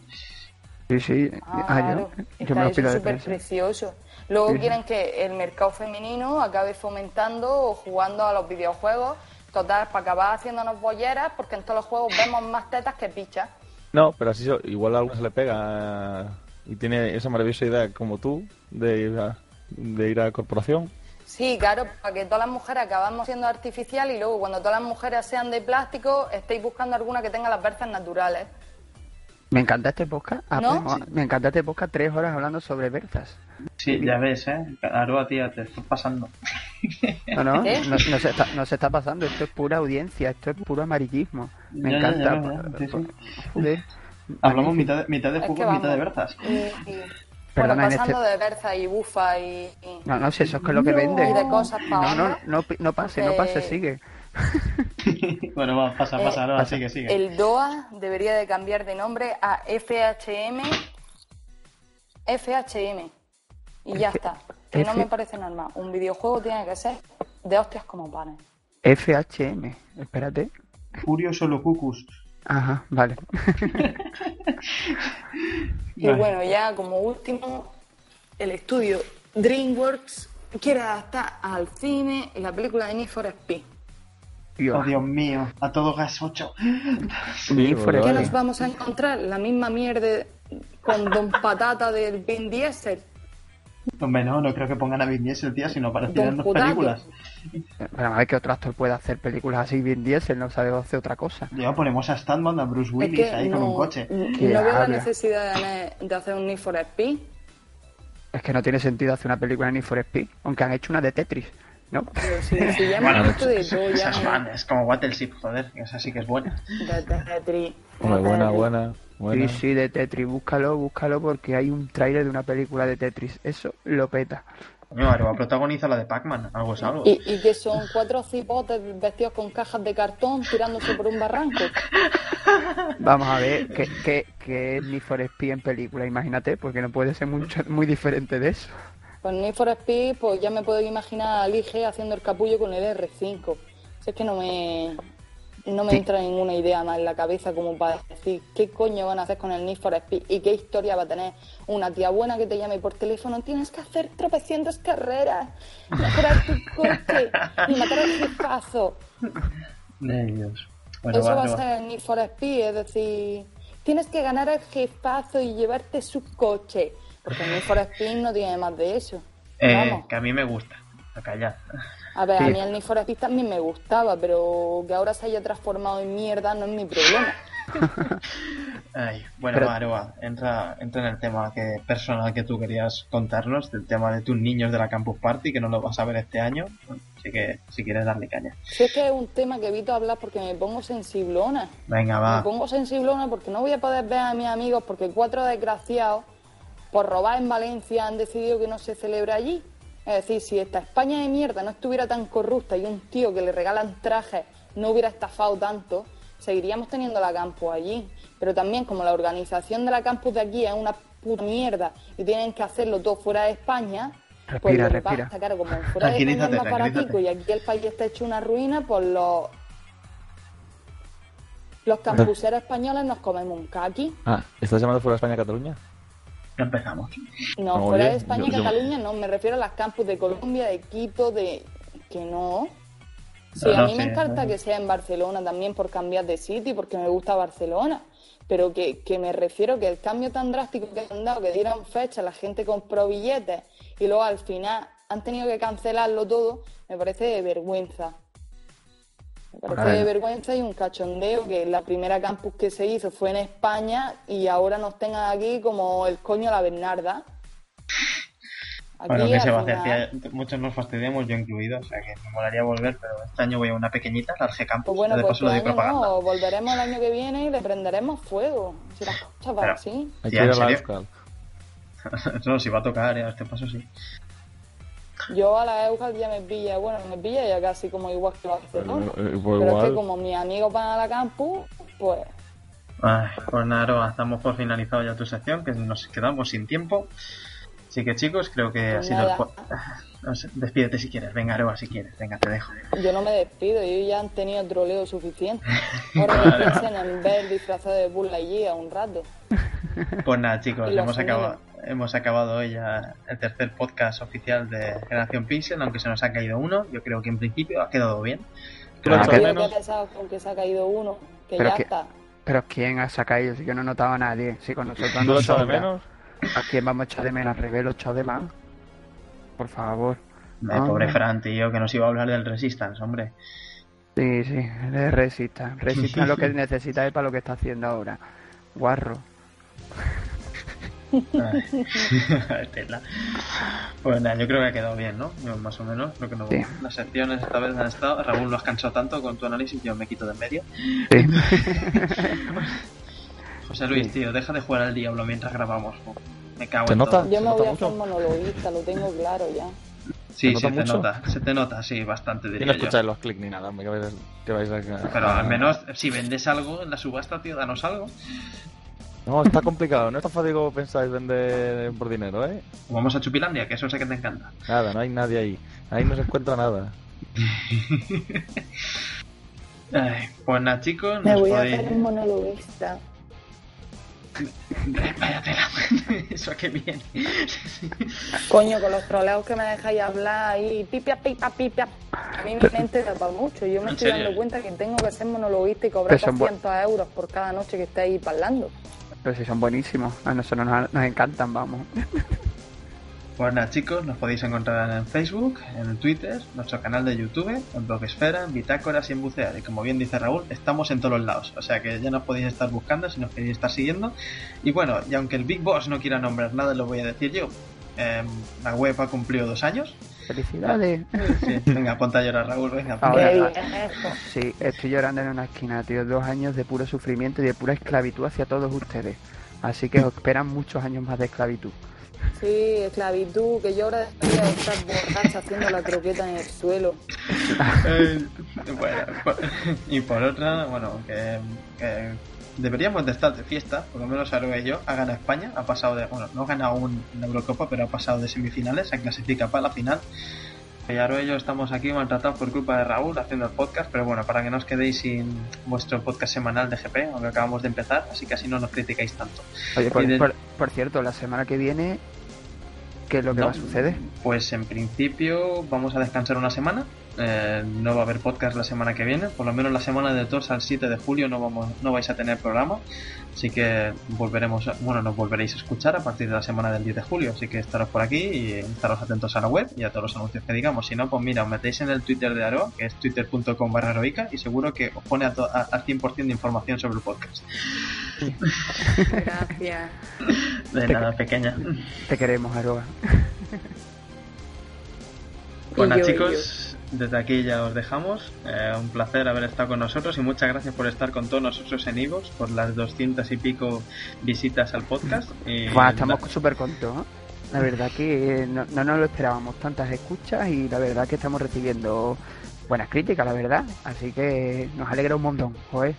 Sí, sí. Ah, Claro, yo, yo está me lo eso pido de súper prensa. precioso. Luego Sí. quieren que el mercado femenino acabe fomentando o jugando a los videojuegos, total, para acabar haciéndonos bolleras, porque en todos los juegos vemos más tetas que pichas. No, pero así igual a se le pega eh, y tiene esa maravillosa idea como tú de ir a, de ir a corporación. Sí, claro, para que todas las mujeres acabamos siendo artificial y luego cuando todas las mujeres sean de plástico, estéis buscando alguna que tenga las berzas naturales. Me encanta este podcast. Ah, ¿No? pues, Me encanta este podcast tres horas hablando sobre berzas. Sí, ya ves, ¿eh? Aroa, tía, te estás pasando. No, no, ¿Eh? no, no se está, no se está pasando. Esto es pura audiencia, esto es puro amarillismo. Me Ya, encanta. ya, ya, sí, sí. Joder. Hablamos mitad de, mitad de Es que fútbol, mitad de berzas. Y- Perdona, bueno, en pasando este- de berza y bufa y, y- No, no, si eso es que es lo que vende. y de cosas para No, no, no, no pase, no pase, sigue. bueno, va, pasa, pasa, Eh, pasa. sigue, sigue. El DOA debería de cambiar de nombre a FHM. FHM. Y ya está. Que no me parece normal. Un videojuego tiene que ser de hostias como panes. FHM, espérate. Furioso Locucus. Ajá, vale. Y Vale. bueno, ya como último, el estudio DreamWorks quiere adaptar al cine la película de Need for Speed. Dios. Oh, Dios mío, a todo gas 8. Need for Vale, ¿Qué nos vamos a encontrar? La misma mierda con Don Patata del Vin Diesel. Hombre, no, no creo que pongan a Vin Diesel, tía, si no apareciera en Don dos películas. Pero a ver qué otro actor puede hacer películas así bien Diesel, no sabe hacer otra cosa. Ya ponemos a Stanman, a Bruce Es Willis que ahí no, con un coche. no ¿Qué veo la necesidad de, de hacer un Need for Speed. Es que no tiene sentido hacer una película de Need for Speed, aunque han hecho una de Tetris, ¿no? Pero si, si ya Bueno, visto de todo, esa ya es fan, es como Battleship, joder, esa sí que es buena. de Tetris. Hombre, buena, buena, buena. Sí, sí, de Tetris, búscalo, búscalo porque hay un tráiler de una película de Tetris, eso lo peta. Coño, Aroa protagoniza la de Pac-Man, algo es algo. Y, y que son cuatro cipotes vestidos con cajas de cartón tirándose por un barranco. Vamos a ver qué, qué, qué es Need for Speed en película, imagínate, porque no puede ser mucho, muy diferente de eso. Pues Need for Speed, pues ya me puedo imaginar a Lige haciendo el capullo con el R5. Si es que no me, no me Sí. entra ninguna idea más en la cabeza como para decir qué coño van a hacer con el Need for Speed y qué historia va a tener una tía buena que te llame por teléfono. Tienes que hacer tropecientas carreras, mejorar tu coche y matar al jefazo. Ay, Dios. Bueno, Eso va, va a ser el Need for Speed, es decir, tienes que ganar al jefazo y llevarte su coche. Porque el Need for Speed no tiene más de eso. Eh, Vamos. que a mí me gusta. A callar. A ver, a mí el Need for Speed también me gustaba, pero que ahora se haya transformado en mierda no es mi problema. Ay, bueno, Pero- entra, entra en el tema que, personal que tú querías contarnos, del tema de tus niños de la Campus Party, que no lo vas a ver este año. Así que, si quieres darle caña. Si es que es un tema que evito hablar porque me pongo sensiblona. Venga, Me va. pongo sensiblona porque no voy a poder ver a mis amigos porque cuatro desgraciados por robar en Valencia han decidido que no se celebra allí. Es decir, si esta España de mierda no estuviera tan corrupta y un tío que le regalan trajes no hubiera estafado tanto, seguiríamos teniendo la campus allí. Pero también como la organización de la campus de aquí es una puta mierda y tienen que hacerlo todo fuera de España, pues Respira, lo que respira. pasa, claro, como fuera de España es más baratico y aquí el país está hecho una ruina, pues los los campuseros españoles nos comemos un caqui. Ah, ¿estás llamando fuera de España a Cataluña? Ya empezamos. No, No, fuera oye, de España, yo- Cataluña, no, me refiero a las campus de Colombia, de Quito, de... que no. Sí, No, a no, mí me sí, encanta no. que sea en Barcelona también por cambiar de sitio, porque me gusta Barcelona. Pero que, que me refiero que el cambio tan drástico que han dado, que dieron fecha, la gente compró billetes y luego al final han tenido que cancelarlo todo, me parece de vergüenza. Me parece A de vergüenza y un cachondeo que la primera campus que se hizo fue en España y ahora nos tengan aquí como el coño a la Bernarda. Aquí, Bueno, que se va a al hacer? Muchos nos fastidiamos, yo incluido, o sea que me molaría volver, pero este año voy a una pequeñita, la Arge Campus, Pues bueno, de pues paso este no, volveremos el año que viene y le prenderemos fuego. Si las cosas van así. Hay Tía, que ir ¿en a la no, si va a tocar, ya, este paso sí. Yo a la Euskal ya me pilla, bueno, me pilla ya casi como igual que Barcelona. Eh, pues Pero es que como mis amigos van a la campus, pues Ay, pues nada, Aroa, estamos por finalizado ya tu sección, que nos quedamos sin tiempo. Así que chicos, creo que ha Pues sido el nada. sé, despídete si quieres, venga Aroa si quieres, venga te dejo. Yo no me despido, ellos ya han tenido troleo suficiente. Ahora que piensen en ver disfrazado de Buzz Lightyear un rato. Pues nada chicos, hemos acabado, hemos acabado hoy ya el tercer podcast oficial de Generación Pixel, aunque se nos ha caído uno, yo creo que en principio ha quedado bien. Creo Ah, que que- al Yo menos... que he pensado con que se ha caído uno, que Pero ya que- está. Pero ¿quién ha sacado? Si yo no notaba a nadie. Si con nosotros ¿Tú no de menos? ¿A quién vamos a echar de menos? Al revés, lo echado de más. Por favor. Eh, pobre Fran, tío, que nos iba a hablar del Resistance, hombre. Sí, sí, le resista. Resista lo que necesita es para lo que está haciendo ahora. Guarro. Pues nada, yo creo que ha quedado bien, ¿no? Yo, Más o menos. Creo que no. Sí. Las secciones esta vez han estado. Raúl lo has cansado tanto con tu análisis, yo me quito de en medio. Sí. José Luis, Sí. tío, deja de jugar al diablo mientras grabamos. Me cago ¿Te en nota? todo. Yo ¿Se me voy a hacer monologuista, lo tengo claro ya. Sí, ¿Se te nota. Se te nota, sí, bastante, Y diría no yo. escucháis los clics ni nada, que vais, que vais a... Pero al menos, si vendes algo en la subasta, tío, danos algo. No, está complicado, no es tan fácil como pensáis vender por dinero, ¿eh? Vamos a Chupilandia, que eso sé que te encanta. Nada, no hay nadie ahí. Ahí no se encuentra nada. Ay, pues nada, chicos, Me nos voy a podéis... hacer un monologuista. Váyatela. Eso a qué viene. Coño, con los troleos que me dejáis hablar ahí, pipia, pipa, pipia. A mí mi mente da para mucho. Yo me ¿En estoy serio? dando cuenta que tengo que ser monologuista y cobrar Pero son bu- 200 euros por cada noche que esté ahí parlando. Pero si son buenísimos. A nosotros nos, encantan, vamos. Pues nada, chicos, nos podéis encontrar en Facebook, en Twitter, nuestro canal de YouTube, en Blogsfera, en Bitácoras y en Bucear. Y como bien dice Raúl, estamos en todos los lados. O sea que ya nos podéis estar buscando si nos queréis estar siguiendo. Y bueno, y aunque el Big Boss no quiera nombrar nada, lo voy a decir yo. Em, la web ha cumplido dos años. Felicidades. Sí, venga, ponte a llorar, Raúl, venga. ponte a Ahora. Sí, estoy llorando en una esquina, tío. Dos años de puro sufrimiento y de pura esclavitud hacia todos ustedes. Así que os esperan muchos años más de esclavitud. Sí, esclavitud, que yo ahora debería estar borracha haciendo la croqueta en el suelo. Eh, bueno, y por otra, bueno, que, que deberíamos de estar de fiesta, por lo menos Aroa y yo, ha ganado España, ha pasado de, bueno, no ha ganado aún la Eurocopa, pero ha pasado de semifinales, se clasifica para la final. Y Aroa y yo estamos aquí maltratados por culpa de Raúl haciendo el podcast, pero bueno, para que no os quedéis sin vuestro podcast semanal de GP, aunque acabamos de empezar, así que así no nos criticáis tanto. Oye, por, de- por- por cierto, la semana que viene, ¿qué es lo que No, va a suceder? Pues en principio vamos a descansar una semana. Eh, no va a haber podcast la semana que viene. Por lo menos la semana de 2 al 7 de julio no vamos, no vais a tener programa. Así que volveremos, a- bueno, nos volveréis a escuchar a partir de la semana del 10 de julio. Así que estaros por aquí y estaros atentos a la web y a todos los anuncios que digamos. Si no, pues mira, os metéis en el Twitter de Aroa, que es twitter.com barra heroica, y seguro que os pone a to- a- al 100% de información sobre el podcast. Gracias. De nada, pequeña. Te queremos, Aroa. Yo, y chicos, desde aquí ya os dejamos. Eh, un placer haber estado con nosotros y muchas gracias por estar con todos nosotros en Ivox, por las doscientas y pico visitas al podcast. Y Buah, estamos súper contentos. ¿eh? La verdad que no, no nos lo esperábamos tantas escuchas y la verdad que estamos recibiendo buenas críticas, la verdad. Así que nos alegra un montón, joder.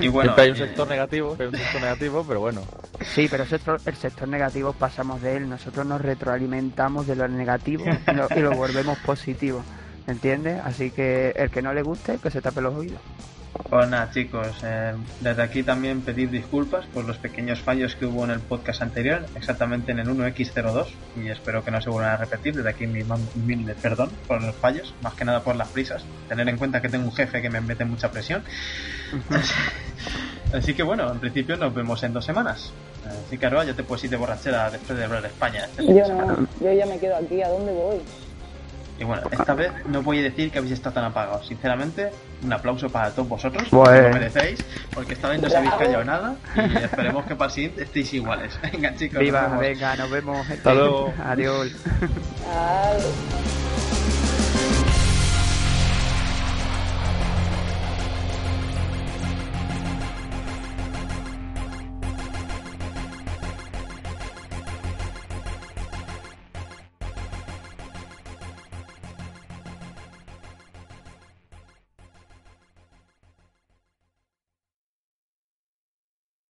y bueno, hay un eh, sector negativo, hay un sector negativo, pero bueno. Sí, pero el sector, el sector negativo pasamos de él, nosotros nos retroalimentamos de lo negativo y lo, y lo volvemos positivo, ¿entiendes? Así que el que no le guste, que se tape los oídos. Pues nada, chicos, eh, desde aquí también pedir disculpas por los pequeños fallos que hubo en el podcast anterior, exactamente en el 1X02, y espero que no se vuelvan a repetir. Desde aquí mi humilde perdón por los fallos, más que nada por las prisas. Tener en cuenta que tengo un jefe que me mete mucha presión. Así que bueno, en principio nos vemos en dos semanas. Así que Aroa, ya te puedes ir de borrachera después de ver España. este de Yo no, yo ya me quedo aquí. ¿A dónde voy? Y bueno, esta vez no voy a decir que habéis estado tan apagados. Sinceramente, un aplauso para todos vosotros, Bueno. porque lo merecéis, porque esta vez no os habéis callado nada y esperemos que para el siguiente estéis iguales. Venga chicos, nos Viva, vemos. venga, nos vemos. Hasta luego. Adiós. Adiós.